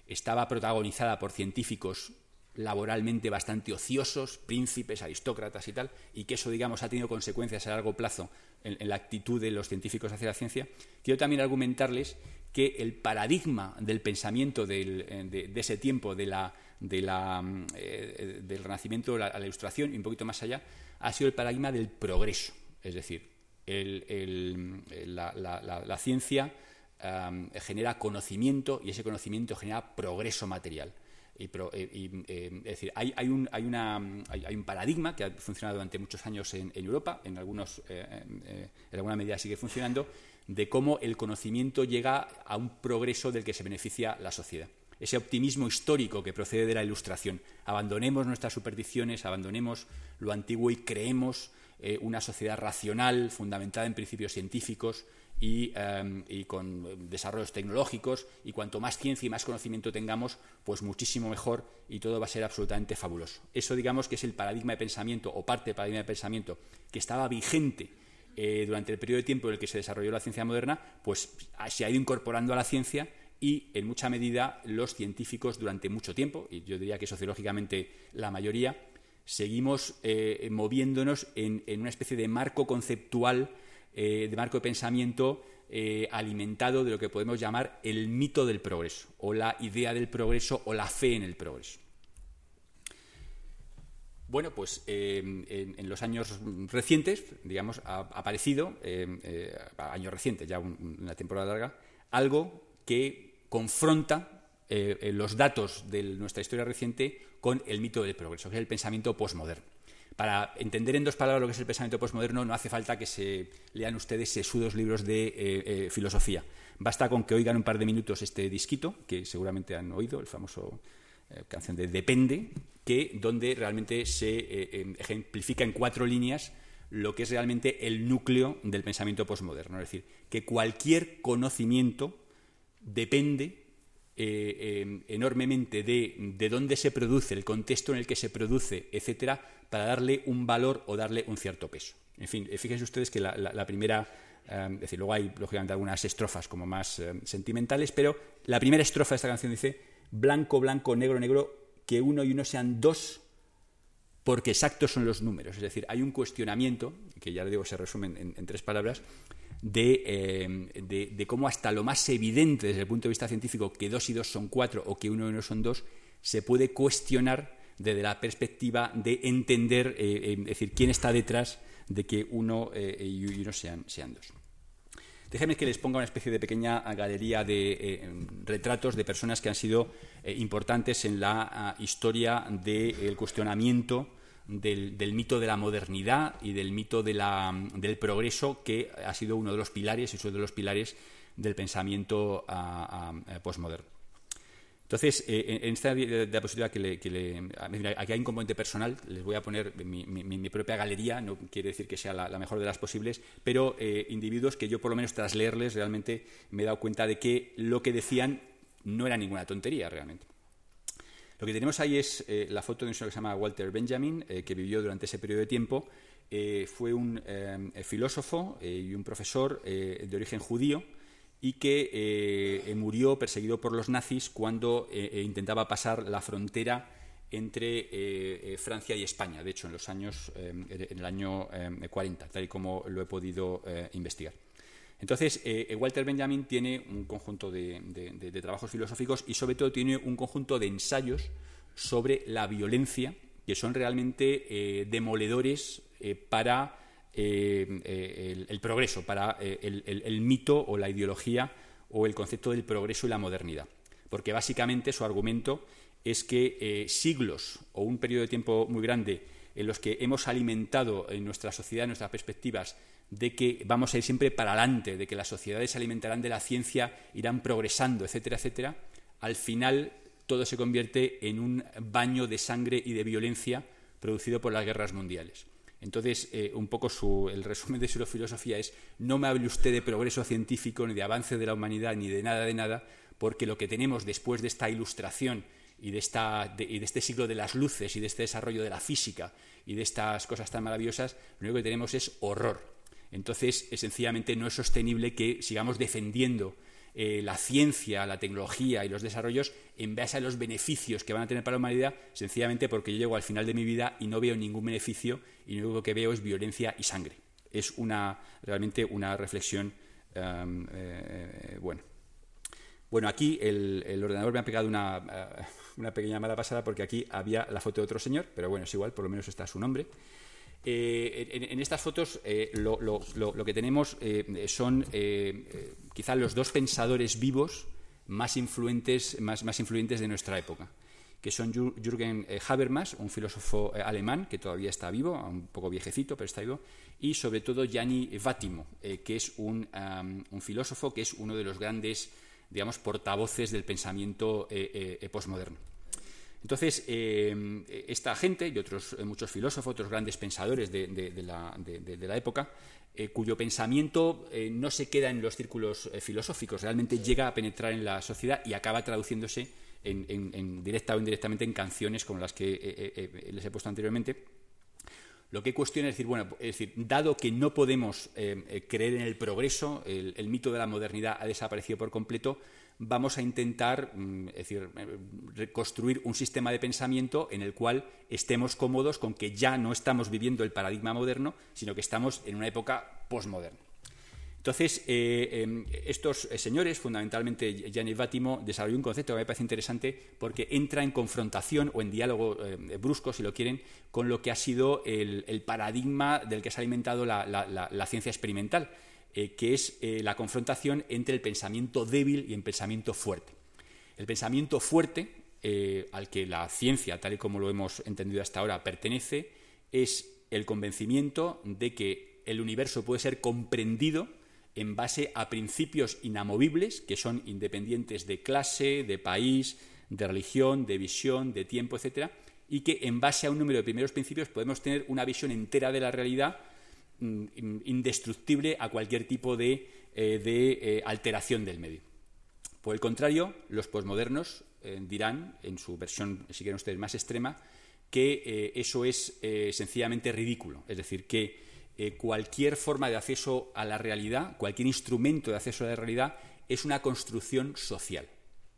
estaba protagonizada por científicos laboralmente bastante ociosos, príncipes, aristócratas y tal, y que eso, digamos, ha tenido consecuencias a largo plazo en, la actitud de los científicos hacia la ciencia, quiero también argumentarles que el paradigma del pensamiento eh, de, ese tiempo, de la, eh, del renacimiento a la ilustración y un poquito más allá, ha sido el paradigma del progreso. Es decir, la, ciencia genera conocimiento y ese conocimiento genera progreso material. Y, eh, eh, es decir, hay, un, hay, una, hay, un, paradigma que ha funcionado durante muchos años en, Europa, en, algunos, eh, en alguna medida sigue funcionando, de cómo el conocimiento llega a un progreso del que se beneficia la sociedad. Ese optimismo histórico que procede de la Ilustración. Abandonemos nuestras supersticiones, abandonemos lo antiguo y creemos una sociedad racional, fundamentada en principios científicos, Em, y, con desarrollos tecnológicos y cuanto más ciencia y más conocimiento tengamos, pues muchísimo mejor y todo va a ser absolutamente fabuloso. Eso digamos que es el paradigma de pensamiento o parte del paradigma de pensamiento que estaba vigente eh, durante el periodo de tiempo en el que se desarrolló la ciencia moderna, pues se ha ido incorporando a la ciencia y en mucha medida los científicos durante mucho tiempo, y yo diría que sociológicamente la mayoría, seguimos eh, moviéndonos en una especie de marco conceptual eh, de marco de pensamiento eh, alimentado de lo que podemos llamar el mito del progreso, o la idea del progreso, o la fe en el progreso. Bueno, pues eh, en, los años recientes, digamos, ha, aparecido, años recientes, ya una temporada larga, algo que confronta los datos de nuestra historia reciente con el mito del progreso, que es el pensamiento postmoderno. Para entender en dos palabras lo que es el pensamiento postmoderno no hace falta que se lean ustedes sesudos libros de eh, eh, filosofía. Basta con que oigan un par de minutos este disquito, que seguramente han oído, el famoso eh, canción de Depende, que donde realmente se em, ejemplifica en cuatro líneas lo que es realmente el núcleo del pensamiento postmoderno. Es decir, que cualquier conocimiento depende em, enormemente de, dónde se produce, el contexto en el que se produce, etcétera, para darle un valor o darle un cierto peso. En fin, eh, fíjense ustedes que la, primera, eh, es decir, luego hay lógicamente algunas estrofas como más eh, sentimentales, pero la primera estrofa de esta canción dice, blanco, blanco, negro, negro, que uno y uno sean dos, porque exactos son los números. Es decir, hay un cuestionamiento, que ya le digo se resume en, tres palabras, de, de, cómo hasta lo más evidente desde el punto de vista científico, que dos y dos son cuatro o que uno y uno son dos, se puede cuestionar desde la perspectiva de entender, eh, eh, es decir, quién está detrás de que uno eh, y uno sean, sean dos. Déjenme que les ponga una especie de pequeña galería de retratos de personas que han sido importantes en la ah, historia del cuestionamiento del, mito de la modernidad y del mito del progreso, que ha sido uno de los pilares y uno de los pilares del pensamiento ah, ah, postmoderno. Entonces, eh, en esta diapositiva que le, que Aquí hay un componente personal, les voy a poner mi, propia galería, no quiere decir que sea la, mejor de las posibles, pero eh, individuos que yo, por lo menos tras leerles, realmente me he dado cuenta de que lo que decían no era ninguna tontería realmente. Lo que tenemos ahí es eh, la foto de un señor que se llama Walter Benjamin, que vivió durante ese periodo de tiempo. fue un filósofo y un profesor de origen judío y que eh, murió perseguido por los nazis cuando eh, eh, intentaba pasar la frontera entre Francia y España, de hecho en los años en el año 40, tal y como lo he podido investigar. Entonces, Walter Benjamin tiene un conjunto de, trabajos filosóficos y sobre todo tiene un conjunto de ensayos sobre la violencia que son realmente demoledores para eh, eh, el, progreso, para eh, el, mito o la ideología o el concepto del progreso y la modernidad. Porque básicamente su argumento es que siglos o un periodo de tiempo muy grande en los que hemos alimentado en nuestra sociedad, nuestras perspectivas, de que vamos a ir siempre para adelante, de que las sociedades se alimentarán de la ciencia, irán progresando, etcétera, etcétera, al final todo se convierte en un baño de sangre y de violencia producido por las guerras mundiales. Entonces, eh, un poco el resumen de su filosofía es no me hable usted de progreso científico, ni de avance de la humanidad, ni de nada de nada, porque lo que tenemos después de esta ilustración y de, este siglo de las luces y de este desarrollo de la física y de estas cosas tan maravillosas, lo único que tenemos es horror. Entonces, sencillamente no es sostenible que sigamos defendiendo eh, la ciencia, la tecnología y los desarrollos en base a los beneficios que van a tener para la humanidad, sencillamente porque yo llego al final de mi vida y no veo ningún beneficio y lo único que veo es violencia y sangre. Es una, realmente una reflexión um, eh, bueno. Bueno, aquí el, ordenador me ha pegado una, uh, una, pequeña mala pasada porque aquí había la foto de otro señor, pero bueno, es igual, por lo menos está su nombre. Eh, en, estas fotos eh, lo, que tenemos eh, son quizá los dos pensadores vivos más influentes, más, más influyentes de nuestra época, que son Jürgen Habermas, un filósofo alemán que todavía está vivo, un poco viejecito, pero está vivo, y sobre todo Gianni Vattimo, que es un, un, filósofo que es uno de los grandes digamos, portavoces del pensamiento postmoderno. Entonces, eh, esta gente y otros eh, muchos filósofos, otros grandes pensadores de, la, época, eh, cuyo pensamiento no se queda en los círculos filosóficos, realmente llega a penetrar en la sociedad y acaba traduciéndose en, directa o indirectamente en canciones como las que les he puesto anteriormente. Lo que cuestiona es decir, bueno, es decir, dado que no podemos creer en el progreso, el mito de la modernidad ha desaparecido por completo, vamos a intentar mm, decir, eh, reconstruir un sistema de pensamiento en el cual estemos cómodos con que ya no estamos viviendo el paradigma moderno, sino que estamos en una época posmoderna. Entonces, eh, em, estos eh, señores, fundamentalmente Gianni Vattimo, desarrolló un concepto que me parece interesante porque entra en confrontación o en diálogo brusco, si lo quieren, con lo que ha sido el, paradigma del que se ha alimentado la ciencia experimental eh, que es eh, la confrontación entre el pensamiento débil y el pensamiento fuerte. El pensamiento fuerte, eh, al que la ciencia, tal y como lo hemos entendido hasta ahora, pertenece, es el convencimiento de que el universo puede ser comprendido en base a principios inamovibles que son independientes de clase, de país, de religión, de visión, de tiempo, etcétera, y que en base a un número de primeros principios podemos tener una visión entera de la realidad indestructible a cualquier tipo de, eh, eh, alteración del medio. Por el contrario, los posmodernos eh, dirán, en su versión, si quieren ustedes, más extrema, que eso es sencillamente ridículo. Es decir, que cualquier forma de acceso a la realidad, cualquier instrumento de acceso a la realidad, es una construcción social.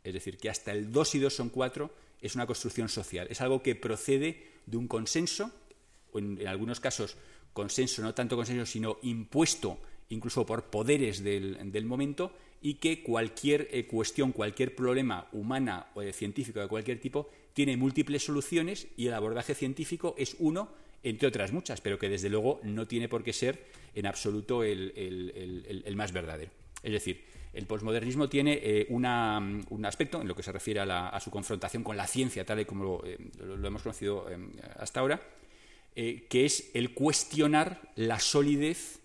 Es decir, que hasta el 2 y 2 son 4 es una construcción social. Es algo que procede de un consenso, o en algunos casos consenso, no tanto consenso, sino impuesto incluso por poderes del, momento y que cualquier eh, cuestión, cualquier problema humana o científico de cualquier tipo tiene múltiples soluciones y el abordaje científico es uno entre otras muchas, pero que desde luego no tiene por qué ser en absoluto el, más verdadero. Es decir, el posmodernismo tiene eh, un aspecto en lo que se refiere a, su confrontación con la ciencia, tal y como lo, eh, hemos conocido hasta ahora, eh, que es el cuestionar la solidez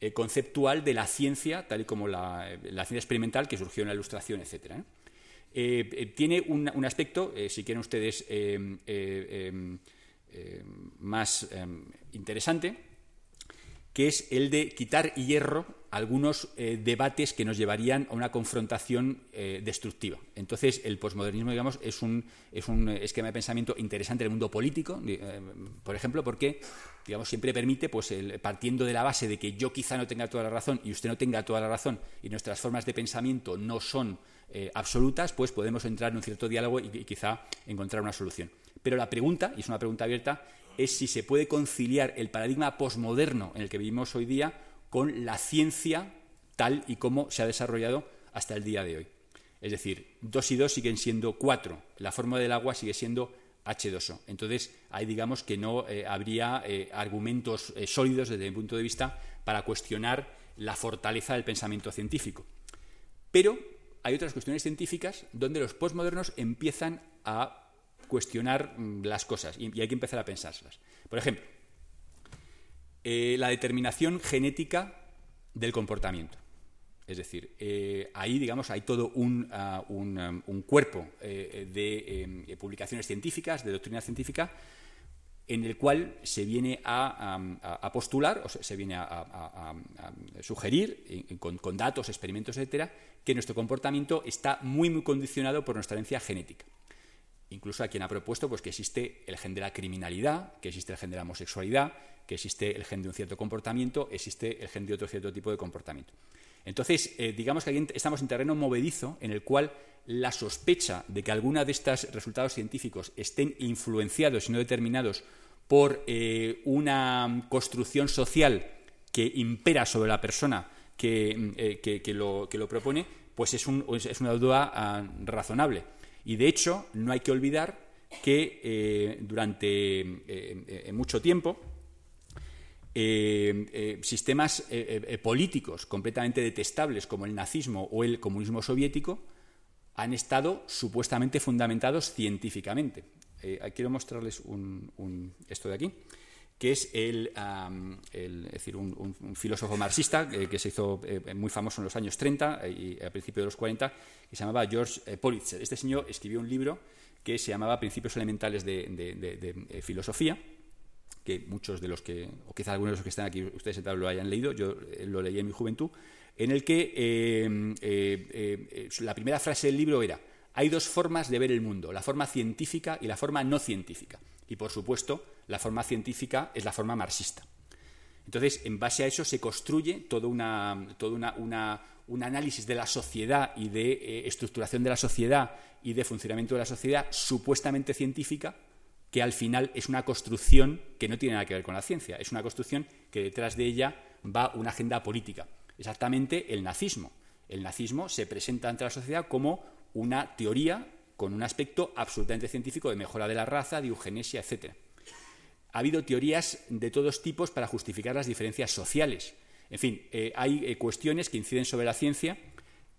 eh, conceptual de la ciencia, tal y como la, eh, ciencia experimental que surgió en la Ilustración, etc. tiene un, aspecto, si quieren ustedes, más interesante, que es el de quitar hierro algunos eh, debates que nos llevarían a una confrontación eh, destructiva. Entonces, el posmodernismo, digamos, es un, es un esquema de pensamiento interesante en el mundo político, eh, por ejemplo, porque digamos, siempre permite, pues, partiendo de la base de que yo quizá no tenga toda la razón y usted no tenga toda la razón y nuestras formas de pensamiento no son absolutas, pues podemos entrar en un cierto diálogo y quizá encontrar una solución. Pero la pregunta, y es una pregunta abierta, es si se puede conciliar el paradigma posmoderno en el que vivimos hoy día con la ciencia tal y como se ha desarrollado hasta el día de hoy. Es decir, 2 y 2 siguen siendo 4, la fórmula del agua sigue siendo H2O. Entonces, ahí digamos que no eh, habría eh, argumentos eh, sólidos desde mi punto de vista para cuestionar la fortaleza del pensamiento científico. Pero hay otras cuestiones científicas donde los postmodernos empiezan a cuestionar mm, las cosas y, hay que empezar a pensárselas. Por ejemplo, eh, la determinación genética del comportamiento. Es decir, eh, ahí, digamos, hay todo un, ah, um, cuerpo eh, de publicaciones científicas, de doctrina científica, en el cual se viene a, postular, o se, viene a, sugerir, con, con, datos, experimentos, etcétera, que nuestro comportamiento está muy, muy condicionado por nuestra herencia genética. Incluso a quien ha propuesto pues, que existe el gen de la criminalidad, que existe el gen de la homosexualidad, que existe el gen de un cierto comportamiento, existe el gen de otro cierto tipo de comportamiento. Entonces, eh, digamos que aquí estamos en terreno movedizo en el cual la sospecha de que alguna de estos resultados científicos estén influenciados y no determinados por eh, una construcción social que impera sobre la persona que, eh, lo, propone, pues es, una duda ah, razonable. Y de hecho, no hay que olvidar que durante mucho tiempo eh, eh, sistemas eh, políticos completamente detestables como el nazismo o el comunismo soviético han estado supuestamente fundamentados científicamente. quiero mostrarles esto de aquí, que es el, decir, un, filósofo marxista que se hizo muy famoso en los años 30 y a principios de los 40, que se llamaba George Politzer. Este señor escribió un libro que se llamaba Principios Elementales de Filosofía que muchos de los que, o quizá algunos de los que están aquí, ustedes lo hayan leído, yo eh, lo leí en mi juventud, en el que eh, eh, la primera frase del libro era, hay dos formas de ver el mundo, la forma científica y la forma no científica. Y, por supuesto, la forma científica es la forma marxista. Entonces, en base a eso se construye todo, una, todo una, un análisis de la sociedad y de estructuración de la sociedad y de funcionamiento de la sociedad supuestamente científica, que al final es una construcción que no tiene nada que ver con la ciencia, es una construcción que detrás de ella va una agenda política. Exactamente el nazismo. El nazismo se presenta ante la sociedad como una teoría con un aspecto absolutamente científico de mejora de la raza, de eugenesia, etc. Ha habido teorías de todos tipos para justificar las diferencias sociales. En fin, eh, hay eh, cuestiones que inciden sobre la ciencia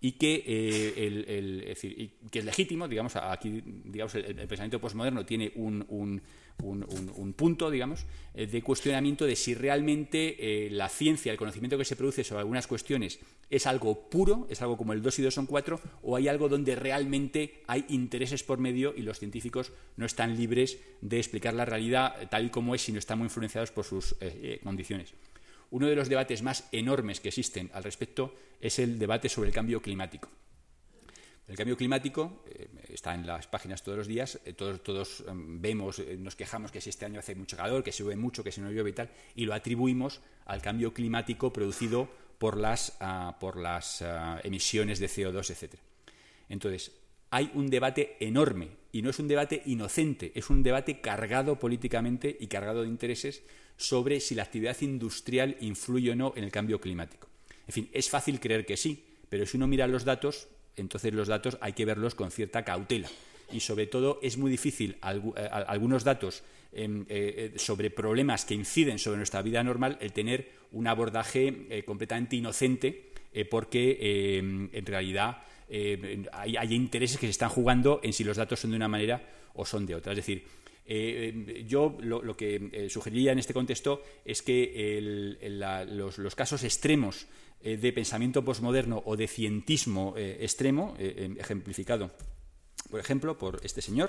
y que, eh, es, decir, que es legítimo, digamos, aquí digamos, el, pensamiento postmoderno tiene un, un, un, punto, digamos, eh, de cuestionamiento de si realmente eh, la ciencia, el conocimiento que se produce sobre algunas cuestiones es algo puro, es algo como el 2 y 2 son 4, o hay algo donde realmente hay intereses por medio y los científicos no están libres de explicar la realidad tal y como es, sino están muy influenciados por sus condiciones. Uno de los debates más enormes que existen al respecto es el debate sobre el cambio climático. El cambio climático eh, está en las páginas todos los días, eh, todos, vemos, eh, nos quejamos que si este año hace mucho calor, que se llueve mucho, que si no llueve y tal, y lo atribuimos al cambio climático producido por las, ah, por las ah, emisiones de CO2, etc. Entonces, hay un debate enorme, y no es un debate inocente, es un debate cargado políticamente y cargado de intereses sobre si la actividad industrial influye o no en el cambio climático. En fin, es fácil creer que sí, pero si uno mira los datos, entonces los datos hay que verlos con cierta cautela. Y sobre todo es muy difícil eh, algunos datos em, eh, eh, sobre problemas que inciden sobre nuestra vida normal el tener un abordaje completamente inocente porque em, en realidad hay, hay, intereses que se están jugando en si los datos son de una manera o son de otra. Es decir, eh, yo lo, que eh, sugeriría en este contexto es que los, casos extremos eh, de pensamiento posmoderno o de cientismo extremo, em, ejemplificado, por ejemplo, por este señor,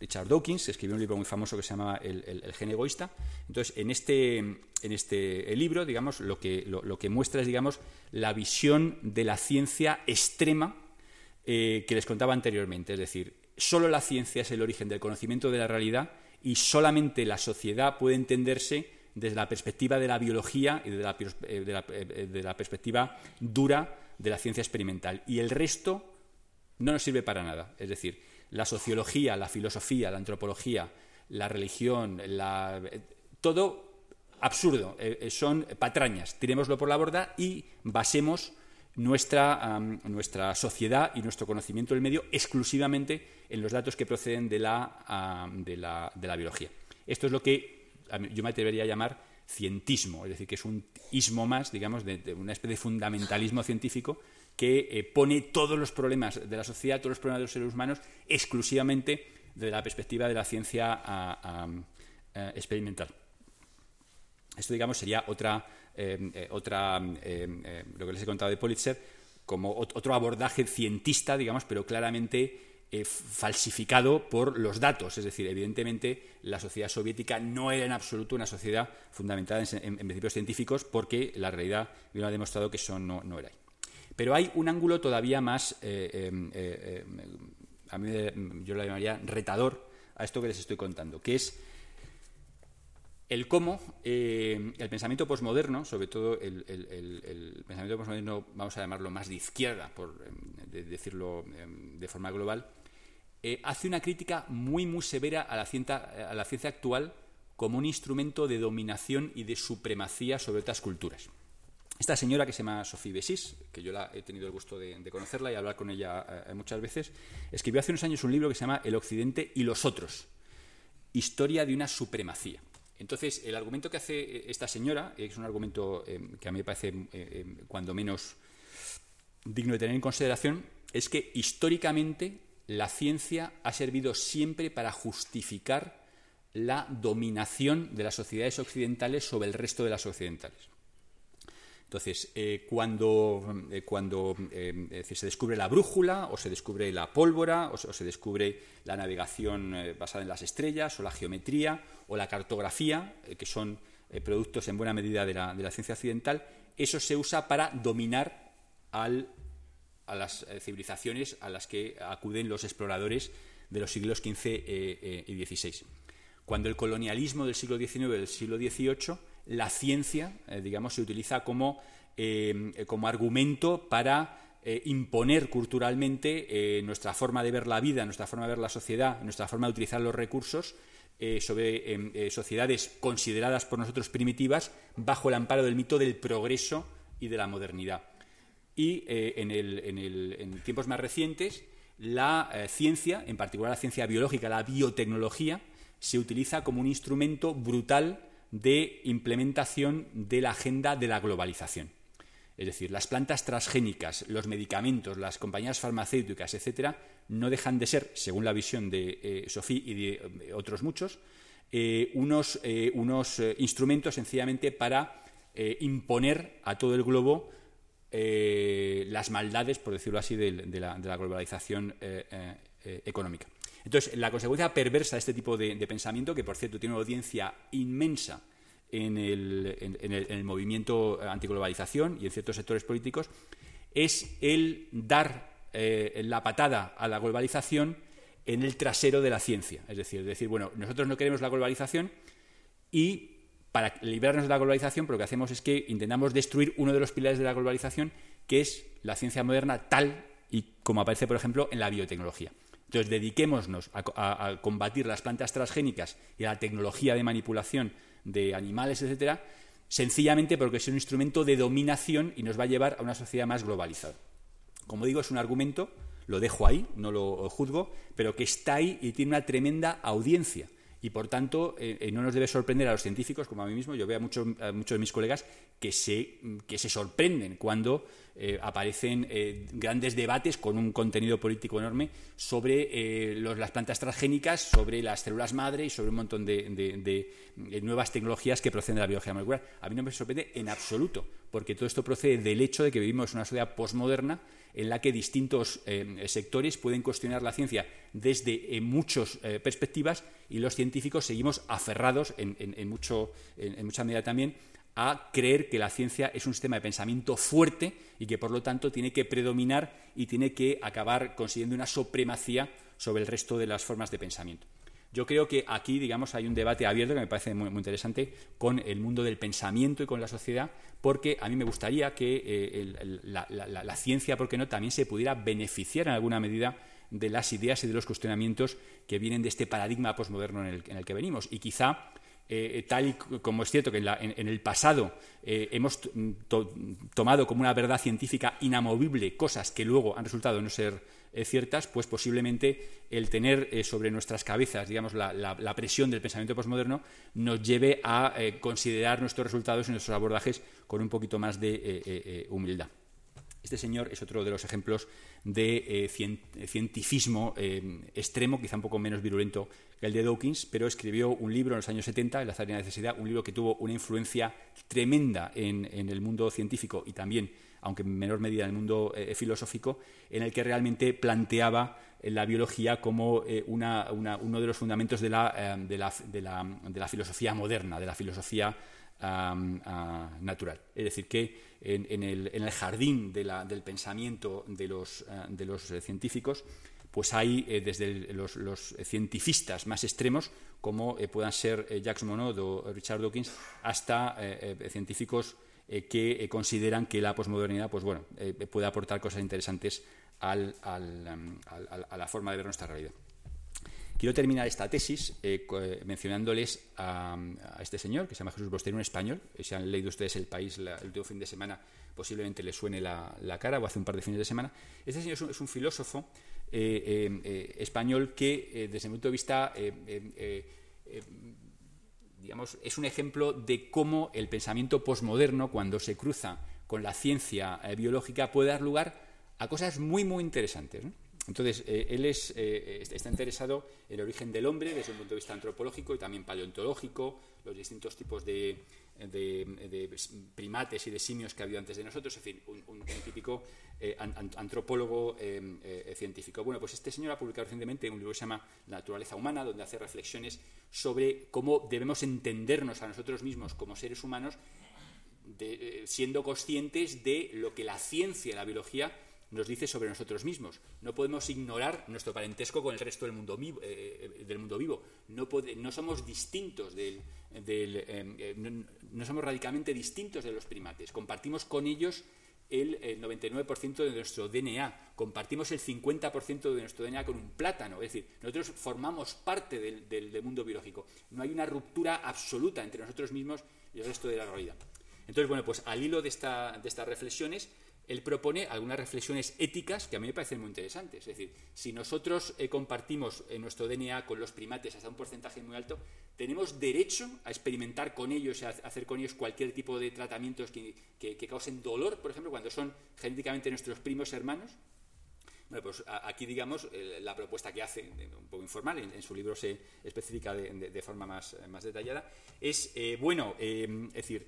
Richard Dawkins, escribió un libro muy famoso que se llama El, gen egoísta. Entonces, en este, en este libro, digamos, lo que, lo, que muestra es, digamos, la visión de la ciencia extrema que les contaba anteriormente. Es decir, solo la ciencia es el origen del conocimiento de la realidad y solamente la sociedad puede entenderse desde la perspectiva de la biología y de la, eh, eh, perspectiva dura de la ciencia experimental. Y el resto no nos sirve para nada. Es decir, la sociología, la filosofía, la antropología, la religión, eh, todo absurdo, son patrañas. Tirémoslo por la borda y basemos nuestra, nuestra sociedad y nuestro conocimiento del medio exclusivamente en los datos que proceden de la, de la, de la biología. Esto es lo que yo me atrevería a llamar cientismo, es decir, que es un ismo más, digamos, de, una especie de fundamentalismo científico que eh, pone todos los problemas de la sociedad, todos los problemas de los seres humanos, exclusivamente desde la perspectiva de la ciencia experimental. Esto, digamos, sería otra, eh, eh, otra lo que les he contado de Pulitzer, como otro abordaje cientista, digamos, pero claramente eh, falsificado por los datos. Es decir, evidentemente la sociedad soviética no era en absoluto una sociedad fundamentada en, principios científicos porque la realidad ha demostrado que eso no, era ahí. Pero hay un ángulo todavía más, eh, eh, a mí yo lo llamaría retador a esto que les estoy contando, que es el cómo el pensamiento posmoderno, sobre todo el, pensamiento posmoderno, vamos a llamarlo más de izquierda, por decirlo de forma global, hace una crítica muy, muy severa a la, ciencia, a la ciencia actual como un instrumento de dominación y de supremacía sobre otras culturas. Esta señora que se llama Sophie Bessis, que yo la he tenido el gusto de, conocerla y hablar con ella eh, muchas veces, escribió hace unos años un libro que se llama El Occidente y los otros, historia de una supremacía. Entonces, el argumento que hace eh, esta señora, es un argumento eh, que a mí me parece cuando menos digno de tener en consideración, es que históricamente la ciencia ha servido siempre para justificar la dominación de las sociedades occidentales sobre el resto de las occidentales. Entonces, eh, cuando, eh, cuando eh, se descubre la brújula, o se descubre la pólvora, o se, descubre la navegación basada en las estrellas, o la geometría, o la cartografía, que son productos en buena medida de la, de la, ciencia occidental, eso se usa para dominar a las civilizaciones a las que acuden los exploradores de los siglos XV y XVI. Cuando el colonialismo del siglo XIX y del siglo XVIII, la ciencia, eh, digamos, se utiliza como, eh, argumento para eh, imponer culturalmente nuestra forma de ver la vida, nuestra forma de ver la sociedad, nuestra forma de utilizar los recursos sobre sociedades consideradas por nosotros primitivas bajo el amparo del mito del progreso y de la modernidad. Y en, en, tiempos más recientes, la ciencia, en particular la ciencia biológica, la biotecnología, se utiliza como un instrumento brutal de implementación de la agenda de la globalización. Es decir, las plantas transgénicas, los medicamentos, las compañías farmacéuticas, etcétera, no dejan de ser, según la visión de eh, Sofía y de eh, otros muchos, eh, unos, instrumentos sencillamente para imponer a todo el globo las maldades, por decirlo así, de la globalización económica. Entonces, la consecuencia perversa de este tipo de, pensamiento, que por cierto tiene una audiencia inmensa en el, movimiento antiglobalización y en ciertos sectores políticos, es el dar eh, la patada a la globalización en el trasero de la ciencia. Es decir, decir, bueno, nosotros no queremos la globalización y para librarnos de la globalización, lo que hacemos es que intentamos destruir uno de los pilares de la globalización, que es la ciencia moderna tal y como aparece, por ejemplo, en la biotecnología. Entonces, dediquémonos a, combatir las plantas transgénicas y a la tecnología de manipulación de animales, etcétera, sencillamente porque es un instrumento de dominación y nos va a llevar a una sociedad más globalizada. Como digo, es un argumento, lo dejo ahí, no lo juzgo, pero que está ahí y tiene una tremenda audiencia y por tanto eh, eh, no nos debe sorprender a los científicos como a mí mismo. Yo veo a muchos, muchos de mis colegas que se, que se sorprenden cuando eh, aparecen grandes debates con un contenido político enorme sobre las plantas transgénicas, sobre las células madre y sobre un montón de, nuevas tecnologías que proceden de la biología molecular. A mí no me sorprende en absoluto, porque todo esto procede del hecho de que vivimos en una sociedad postmoderna en la que distintos eh, sectores pueden cuestionar la ciencia desde muchas eh, perspectivas y los científicos seguimos aferrados en, mucho, en, mucha medida también a creer que la ciencia es un sistema de pensamiento fuerte y que por lo tanto tiene que predominar y tiene que acabar consiguiendo una supremacía sobre el resto de las formas de pensamiento. Yo creo que aquí, digamos, hay un debate abierto que me parece muy, interesante con el mundo del pensamiento y con la sociedad, porque a mí me gustaría que eh, la, ciencia, ¿por qué no?, también se pudiera beneficiar en alguna medida de las ideas y de los cuestionamientos que vienen de este paradigma posmoderno en el, que venimos. Y quizá eh, tal y como es cierto que en, el pasado eh, hemos tomado como una verdad científica inamovible cosas que luego han resultado no ser ciertas, pues posiblemente el tener eh, sobre nuestras cabezas, digamos, la, presión del pensamiento postmoderno nos lleve a eh, considerar nuestros resultados y nuestros abordajes con un poquito más de humildad. Este señor es otro de los ejemplos de cientifismo extremo, quizá un poco menos virulento que el de Dawkins, pero escribió un libro en los años 70, El azar y la necesidad, un libro que tuvo una influencia tremenda en el mundo científico y también aunque en menor medida en el mundo eh, filosófico, en el que realmente planteaba eh, la biología como eh, uno de los fundamentos de la, de, la, filosofía moderna, de la filosofía natural. Es decir, que en, el, jardín del pensamiento de los, científicos, pues hay desde los, los, más extremos, como puedan ser Jacques Monod o Richard Dawkins, hasta científicos que consideran que la posmodernidad pues bueno, puede aportar cosas interesantes al, al, a la forma de ver nuestra realidad. Quiero terminar esta tesis eh, eh, mencionándoles a, este señor, que se llama Jesús Bostero, un español. Si han leído ustedes El País el último fin de semana, posiblemente les suene la, cara, o hace un par de fines de semana. Este señor es un, filósofo eh, español que, desde mi punto de vista, es un ejemplo de cómo el pensamiento posmoderno, cuando se cruza con la ciencia biológica, puede dar lugar a cosas muy, muy interesantes. Entonces, eh, él es, eh, está interesado en el origen del hombre desde un punto de vista antropológico y también paleontológico, los distintos tipos de, primates y de simios que ha habido antes de nosotros, en fin, un, típico eh, antropólogo científico. Bueno, pues este señor ha publicado recientemente un libro que se llama Naturaleza Humana, donde hace reflexiones sobre cómo debemos entendernos a nosotros mismos como seres humanos, siendo conscientes de lo que la ciencia y la biología nos dice sobre nosotros mismos. No podemos ignorar nuestro parentesco con el resto del mundo vivo. Eh, eh, del mundo vivo. No, no, somos distintos del, eh, no, somos radicalmente distintos de los primates. Compartimos con ellos el, 99% de nuestro DNA. Compartimos el 50% de nuestro DNA con un plátano. Es decir, nosotros formamos parte del, del mundo biológico. No hay una ruptura absoluta entre nosotros mismos y el resto de la realidad. Entonces, bueno, pues al hilo de, esta, de estas reflexiones, él propone algunas reflexiones éticas que a mí me parecen muy interesantes. Es decir, si nosotros eh, compartimos en nuestro DNA con los primates hasta un porcentaje muy alto, tenemos derecho a experimentar con ellos, a hacer con ellos cualquier tipo de tratamientos que, causen dolor, por ejemplo, cuando son genéticamente nuestros primos hermanos. Bueno, pues aquí, digamos, eh, la propuesta que hace, un poco informal, en, su libro se especifica de, forma más, detallada, es, eh, bueno, es decir,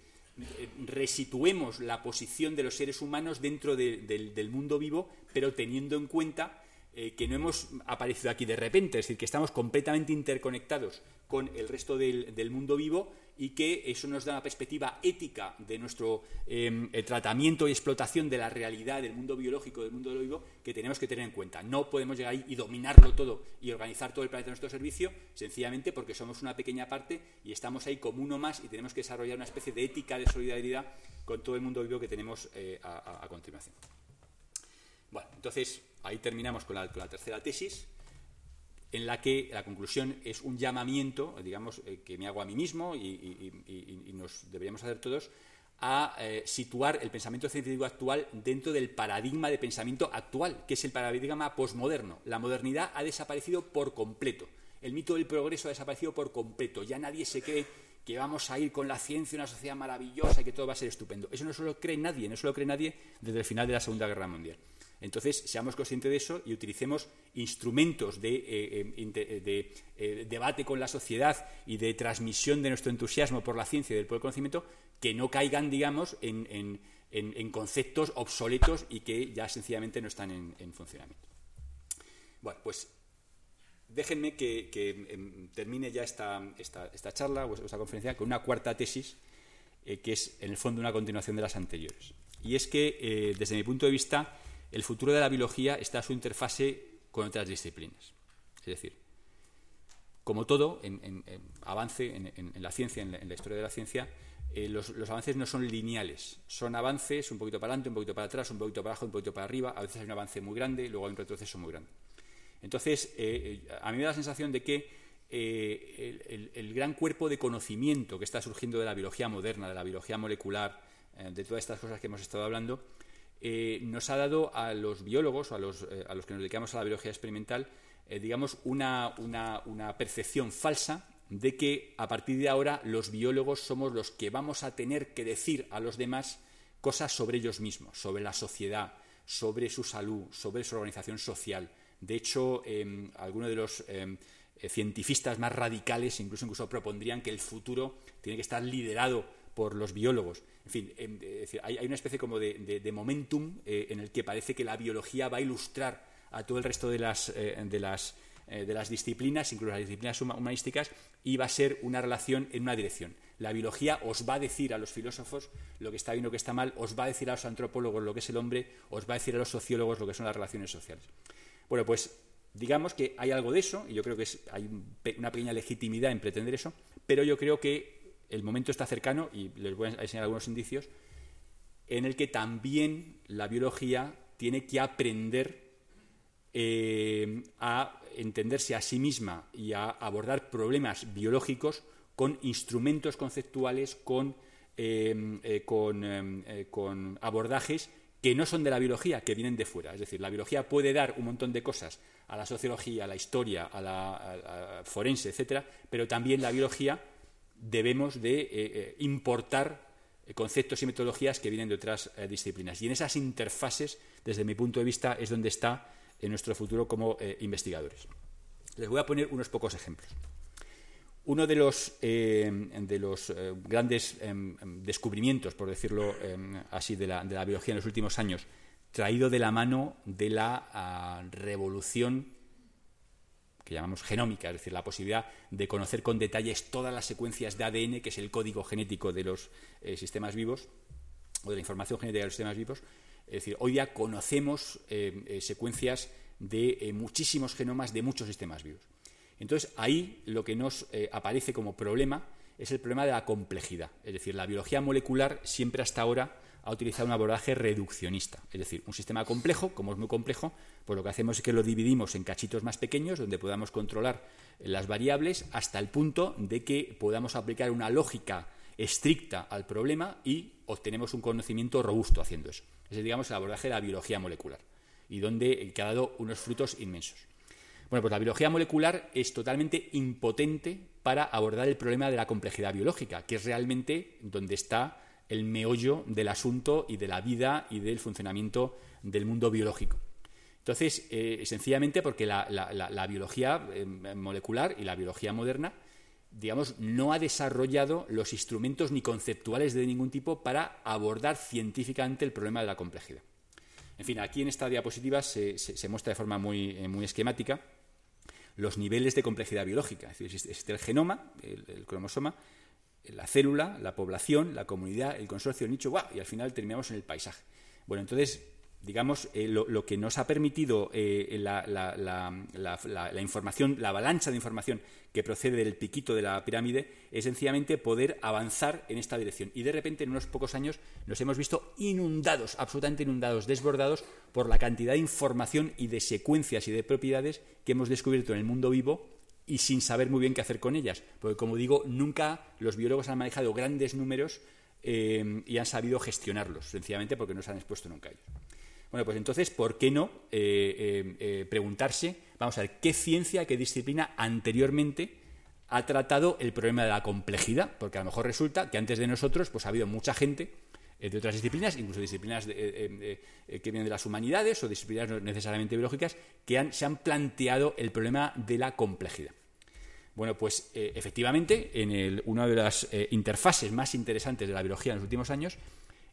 resituemos la posición de los seres humanos dentro del mundo vivo, pero teniendo en cuenta eh, que no hemos aparecido aquí de repente, es decir, que estamos completamente interconectados con el resto del, mundo vivo y que eso nos da una perspectiva ética de nuestro em, tratamiento y explotación de la realidad del mundo biológico, del mundo vivo, que tenemos que tener en cuenta. No podemos llegar ahí y dominarlo todo y organizar todo el planeta a nuestro servicio, sencillamente porque somos una pequeña parte y estamos ahí como uno más y tenemos que desarrollar una especie de ética de solidaridad con todo el mundo vivo que tenemos eh, a, continuación. Bueno, entonces ahí terminamos con la tercera tesis en la que la conclusión es un llamamiento, digamos, eh, que me hago a mí mismo y, nos deberíamos hacer todos, a eh, situar el pensamiento científico actual dentro del paradigma de pensamiento actual, que es el paradigma posmoderno. La modernidad ha desaparecido por completo. El mito del progreso ha desaparecido por completo. Ya nadie se cree que vamos a ir con la ciencia una sociedad maravillosa y que todo va a ser estupendo. Eso no se lo cree nadie, no se lo cree nadie desde el final de la Segunda Guerra Mundial. Entonces, seamos conscientes de eso y utilicemos instrumentos de, eh, eh, eh, debate con la sociedad y de transmisión de nuestro entusiasmo por la ciencia y del el conocimiento que no caigan, digamos, en, conceptos obsoletos y que ya sencillamente no están en, funcionamiento. Bueno, pues déjenme que, em, termine ya esta, charla o esta conferencia con una cuarta tesis que es, en el fondo, una continuación de las anteriores. Y es que, desde mi punto de vista, el futuro de la biología está a su interfase con otras disciplinas. Es decir, como todo, en, avance en, la ciencia, en la, historia de la ciencia, eh, los, avances no son lineales. Son avances un poquito para adelante, un poquito para atrás, un poquito para abajo, un poquito para arriba. A veces hay un avance muy grande luego hay un retroceso muy grande. Entonces, eh, eh, a mí me da la sensación de que el, gran cuerpo de conocimiento que está surgiendo de la biología moderna, de la biología molecular, de todas estas cosas que hemos estado hablando, eh, nos ha dado a los biólogos, a los, eh, a los que nos dedicamos a la biología experimental, eh, digamos, una, percepción falsa de que a partir de ahora los biólogos somos los que vamos a tener que decir a los demás cosas sobre ellos mismos, sobre la sociedad, sobre su salud, sobre su organización social. De hecho, em, algunos de los em, científicos más radicales incluso, incluso propondrían que el futuro tiene que estar liderado por los biólogos. En fin, em, hay, una especie como de, momentum eh, en el que parece que la biología va a ilustrar a todo el resto de las, eh, eh, disciplinas, incluso las disciplinas humanísticas, y va a ser una relación en una dirección. La biología os va a decir a los filósofos lo que está bien o que está mal, os va a decir a los antropólogos lo que es el hombre, os va a decir a los sociólogos lo que son las relaciones sociales. Bueno, pues digamos que hay algo de eso, y yo creo que hay una pequeña legitimidad en pretender eso, pero yo creo que el momento está cercano, y les voy a enseñar algunos indicios, en el que también la biología tiene que aprender eh, a entenderse a sí misma y a abordar problemas biológicos con instrumentos conceptuales, con, eh, eh, con abordajes que no son de la biología, que vienen de fuera. Es decir, la biología puede dar un montón de cosas a la sociología, a la historia, a la forense, etcétera, pero también la biología debemos de eh, eh, importar conceptos y metodologías que vienen de otras eh, disciplinas. Y en esas interfaces, desde mi punto de vista, es donde está nuestro futuro como investigadores. Les voy a poner unos pocos ejemplos. Uno de los, de los grandes descubrimientos, por decirlo así, de la, de la, biología en los últimos años, traído de la mano de la ah, revolución que llamamos genómica, es decir, la posibilidad de conocer con detalles todas las secuencias de ADN, que es el código genético de los eh, sistemas vivos, o de la información genética de los sistemas vivos. Es decir, hoy día conocemos eh, eh, secuencias de muchísimos genomas de muchos sistemas vivos. Entonces, ahí lo que nos aparece como problema es el problema de la complejidad. Es decir, la biología molecular siempre hasta ahora ha utilizado un abordaje reduccionista. Es decir, un sistema complejo, como es muy complejo, pues lo que hacemos es que lo dividimos en cachitos más pequeños donde podamos controlar las variables hasta el punto de que podamos aplicar una lógica estricta al problema y obtenemos un conocimiento robusto haciendo eso. Ese es, digamos, el abordaje de la biología molecular y donde ha dado unos frutos inmensos. Bueno, pues la biología molecular es totalmente impotente para abordar el problema de la complejidad biológica, que es realmente donde está el meollo del asunto y de la vida y del funcionamiento del mundo biológico. Entonces, eh, sencillamente porque la, biología eh, molecular y la biología moderna, digamos, no ha desarrollado los instrumentos ni conceptuales de ningún tipo para abordar científicamente el problema de la complejidad. En fin, aquí en esta diapositiva se, muestra de forma muy, eh, muy, esquemática los niveles de complejidad biológica. Es decir, existe el genoma, el cromosoma, la célula, la población, la comunidad, el consorcio, el nicho, y al final terminamos en el paisaje. Bueno, entonces, digamos, eh, lo, que nos ha permitido eh, la, información, la avalancha de información que procede del piquito de la pirámide, es sencillamente poder avanzar en esta dirección. Y de repente, en unos pocos años, nos hemos visto inundados, absolutamente inundados, desbordados por la cantidad de información y de secuencias y de propiedades que hemos descubierto en el mundo vivo y sin saber muy bien qué hacer con ellas. Porque, como digo, nunca los biólogos han manejado grandes números eh, y han sabido gestionarlos, sencillamente porque no se han expuesto nunca a ellos. Bueno, pues entonces, ¿por qué no eh, eh, preguntarse, vamos a ver, qué ciencia, qué disciplina anteriormente ha tratado el problema de la complejidad? Porque a lo mejor resulta que antes de nosotros pues ha habido mucha gente de otras disciplinas, incluso disciplinas que vienen de las humanidades o disciplinas no necesariamente biológicas, que se han planteado el problema de la complejidad. Bueno, pues eh, efectivamente, en una de las eh, interfaces más interesantes de la biología en los últimos años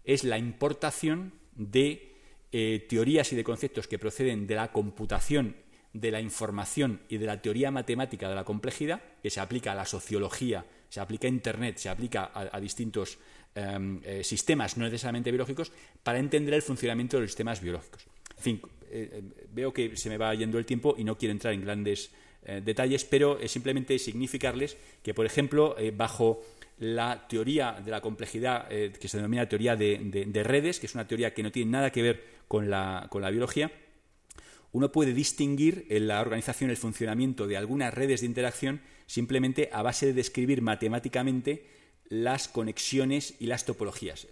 es la importación de eh, teorías y de conceptos que proceden de la computación, de la información y de la teoría matemática de la complejidad, que se aplica a la sociología, se aplica a Internet, se aplica a, distintos em, sistemas no necesariamente biológicos, para entender el funcionamiento de los sistemas biológicos. En fin, veo que se me va yendo el tiempo y no quiero entrar en grandes eh, detalles, pero es simplemente significarles que, por ejemplo, eh, bajo la teoría de la complejidad eh, que se denomina teoría de, redes, que es una teoría que no tiene nada que ver con la, con la biología, uno puede distinguir en la organización, el funcionamiento de algunas redes de interacción simplemente a base de describir matemáticamente las conexiones y las topologías.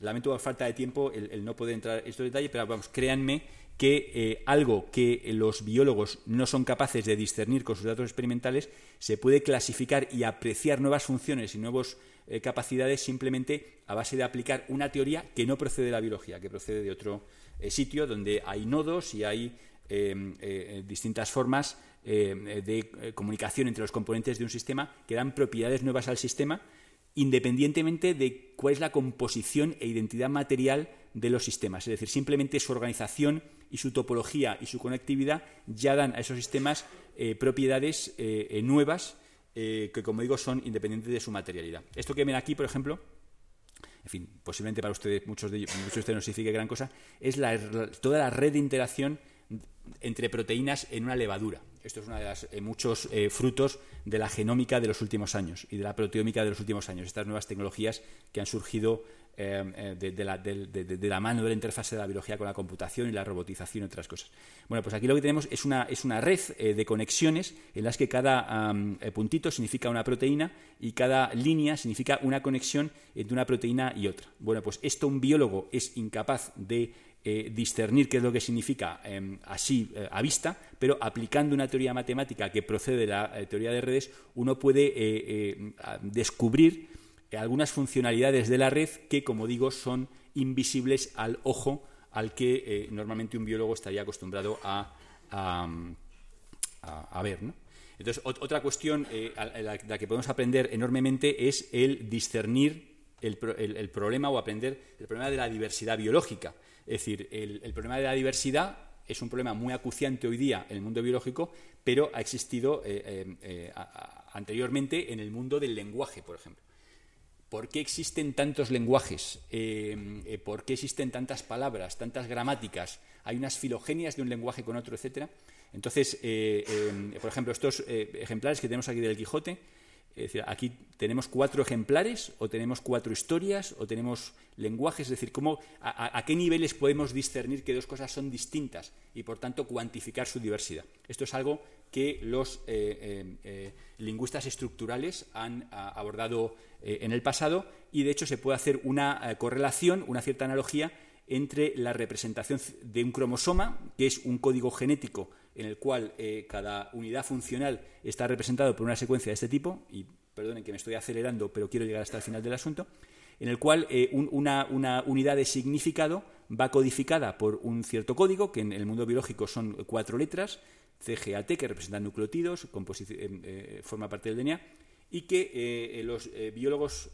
Lamento por falta de tiempo el, no poder entrar en estos detalles, pero vamos, créanme que eh, algo que los biólogos no son capaces de discernir con sus datos experimentales se puede clasificar y apreciar nuevas funciones y nuevas eh, capacidades simplemente a base de aplicar una teoría que no procede de la biología, que procede de otro eh, sitio donde hay nodos y hay distintas formas de comunicación entre los componentes de un sistema que dan propiedades nuevas al sistema independientemente de cuál es la composición e identidad material de los sistemas. Es decir, simplemente su organización y su topología y su conectividad ya dan a esos sistemas eh, propiedades eh, eh, nuevas que, como digo, son independientes de su materialidad. Esto que ven aquí, por ejemplo, en fin, posiblemente para ustedes, muchos de, muchos de ustedes no signifique gran cosa, es toda la red de interacción entre proteínas en una levadura. Esto es uno de los eh, muchos eh, frutos de la genómica de los últimos años y de la proteómica de los últimos años. Estas nuevas tecnologías que han surgido eh, de, la, mano de la interfase de la biología con la computación y la robotización y otras cosas. Bueno, pues aquí lo que tenemos es una, es una red de conexiones en las que cada puntito significa una proteína y cada línea significa una conexión entre una proteína y otra. Bueno, pues esto un biólogo es incapaz de eh, discernir qué es lo que significa em, así eh, a vista, pero aplicando una teoría matemática que procede de la eh, teoría de redes, uno puede descubrir algunas funcionalidades de la red que, como digo, son invisibles al ojo al que normalmente un biólogo estaría acostumbrado a, ver. Entonces, otra cuestión a la, que podemos aprender enormemente es el discernir el, problema o aprender el problema de la diversidad biológica. Es decir, el, problema de la diversidad es un problema muy acuciante hoy día en el mundo biológico, pero ha existido eh, eh, eh, anteriormente en el mundo del lenguaje, por ejemplo. ¿Por qué existen tantos lenguajes? ¿Por qué existen tantas palabras, tantas gramáticas? Hay unas filogenias de un lenguaje con otro, etcétera. Entonces, por ejemplo, estos ejemplares que tenemos aquí del Quijote, es decir, aquí tenemos cuatro ejemplares, o tenemos cuatro historias, o tenemos lenguajes, es decir, ¿cómo, a, qué niveles podemos discernir que dos cosas son distintas y, por tanto, cuantificar su diversidad. Esto es algo que los eh, eh, eh, lingüistas estructurales han abordado en el pasado y, de hecho, se puede hacer una correlación, una cierta analogía entre la representación de un cromosoma, que es un código genético en el cual eh, cada unidad funcional está representado por una secuencia de este tipo, y perdonen que me estoy acelerando, pero quiero llegar hasta el final del asunto, en el cual eh, una, unidad de significado va codificada por un cierto código, que en el mundo biológico son cuatro letras, CGAT, que representan nucleótidos, eh, forma parte del DNA, y que los biólogos,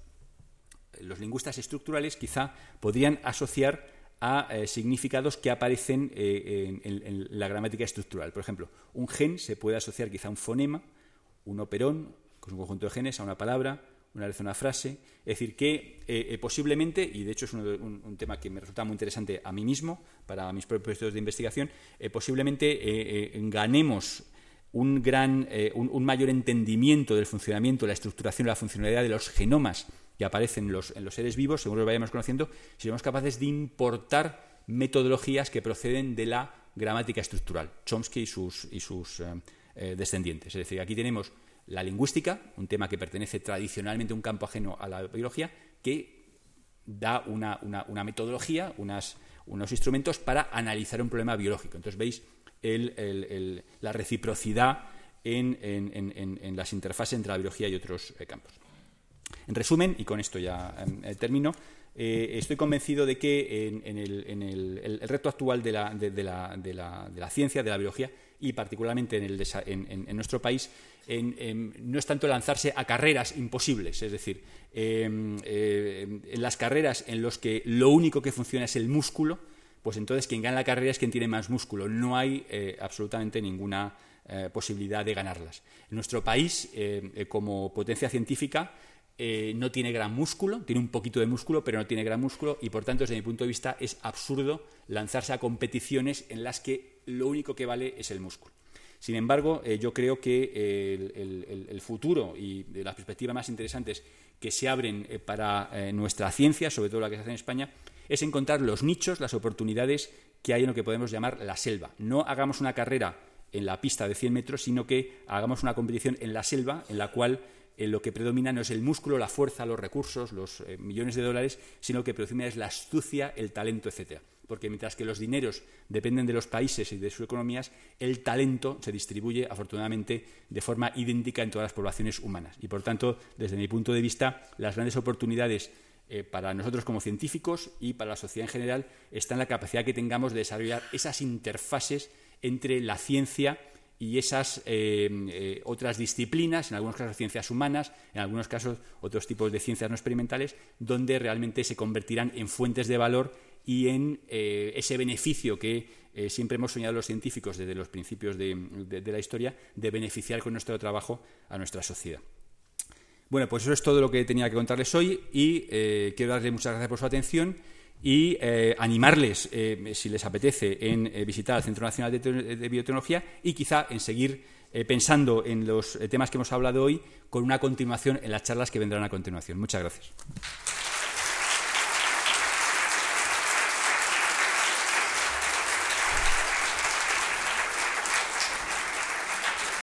los lingüistas estructurales, quizá podrían asociar a eh, significados que aparecen eh, en, la gramática estructural. Por ejemplo, un gen se puede asociar quizá a un fonema, un operón, con un conjunto de genes, a una palabra, una vez una frase. Es decir, que eh, posiblemente, y de hecho es un, tema que me resulta muy interesante a mí mismo, para mis propios estudios de investigación, posiblemente ganemos un, gran, un, mayor entendimiento del funcionamiento, la estructuración, la funcionalidad de los genomas que aparecen en los, seres vivos, según los vayamos conociendo, seremos capaces de importar metodologías que proceden de la gramática estructural, Chomsky y sus, eh, eh, descendientes. Es decir, aquí tenemos la lingüística, un tema que pertenece tradicionalmente a un campo ajeno a la biología, que da una, metodología, unos instrumentos para analizar un problema biológico. Entonces veis la reciprocidad en, las interfaces entre la biología y otros eh, campos. En resumen, y con esto ya em, eh, termino, eh, estoy convencido de que en, el, reto actual de la, ciencia, de la biología, y particularmente en, nuestro país, no es tanto lanzarse a carreras imposibles, es decir, em, eh, en las carreras en las que lo único que funciona es el músculo, pues entonces quien gana la carrera es quien tiene más músculo. No hay absolutamente ninguna posibilidad de ganarlas. En nuestro país, como potencia científica, eh, no tiene gran músculo, tiene un poquito de músculo, pero no tiene gran músculo y por tanto, desde mi punto de vista, es absurdo lanzarse a competiciones en las que lo único que vale es el músculo. Sin embargo, eh, yo creo que eh, el, futuro y las perspectivas más interesantes que se abren para nuestra ciencia, sobre todo la que se hace en España, es encontrar los nichos, las oportunidades que hay en lo que podemos llamar la selva. No hagamos una carrera en la pista de 100 metros, sino que hagamos una competición en la selva en la cual eh, lo que predomina no es el músculo, la fuerza, los recursos, los eh, millones de dólares, sino que predomina es la astucia, el talento, etcétera. Porque mientras que los dineros dependen de los países y de sus economías, el talento se distribuye afortunadamente de forma idéntica en todas las poblaciones humanas. Y por tanto, desde mi punto de vista, las grandes oportunidades eh, para nosotros como científicos y para la sociedad en general están en la capacidad que tengamos de desarrollar esas interfaces entre la ciencia y esas eh, eh, otras disciplinas, en algunos casos ciencias humanas, en algunos casos otros tipos de ciencias no experimentales, donde realmente se convertirán en fuentes de valor y en eh, ese beneficio que siempre hemos soñado los científicos desde los principios de, la historia, de beneficiar con nuestro trabajo a nuestra sociedad. Bueno, pues eso es todo lo que tenía que contarles hoy y quiero darle muchas gracias por su atención y animarles, si les apetece, en visitar el Centro Nacional de, Biotecnología y quizá en seguir pensando en los temas que hemos hablado hoy con una continuación en las charlas que vendrán a continuación. Muchas gracias.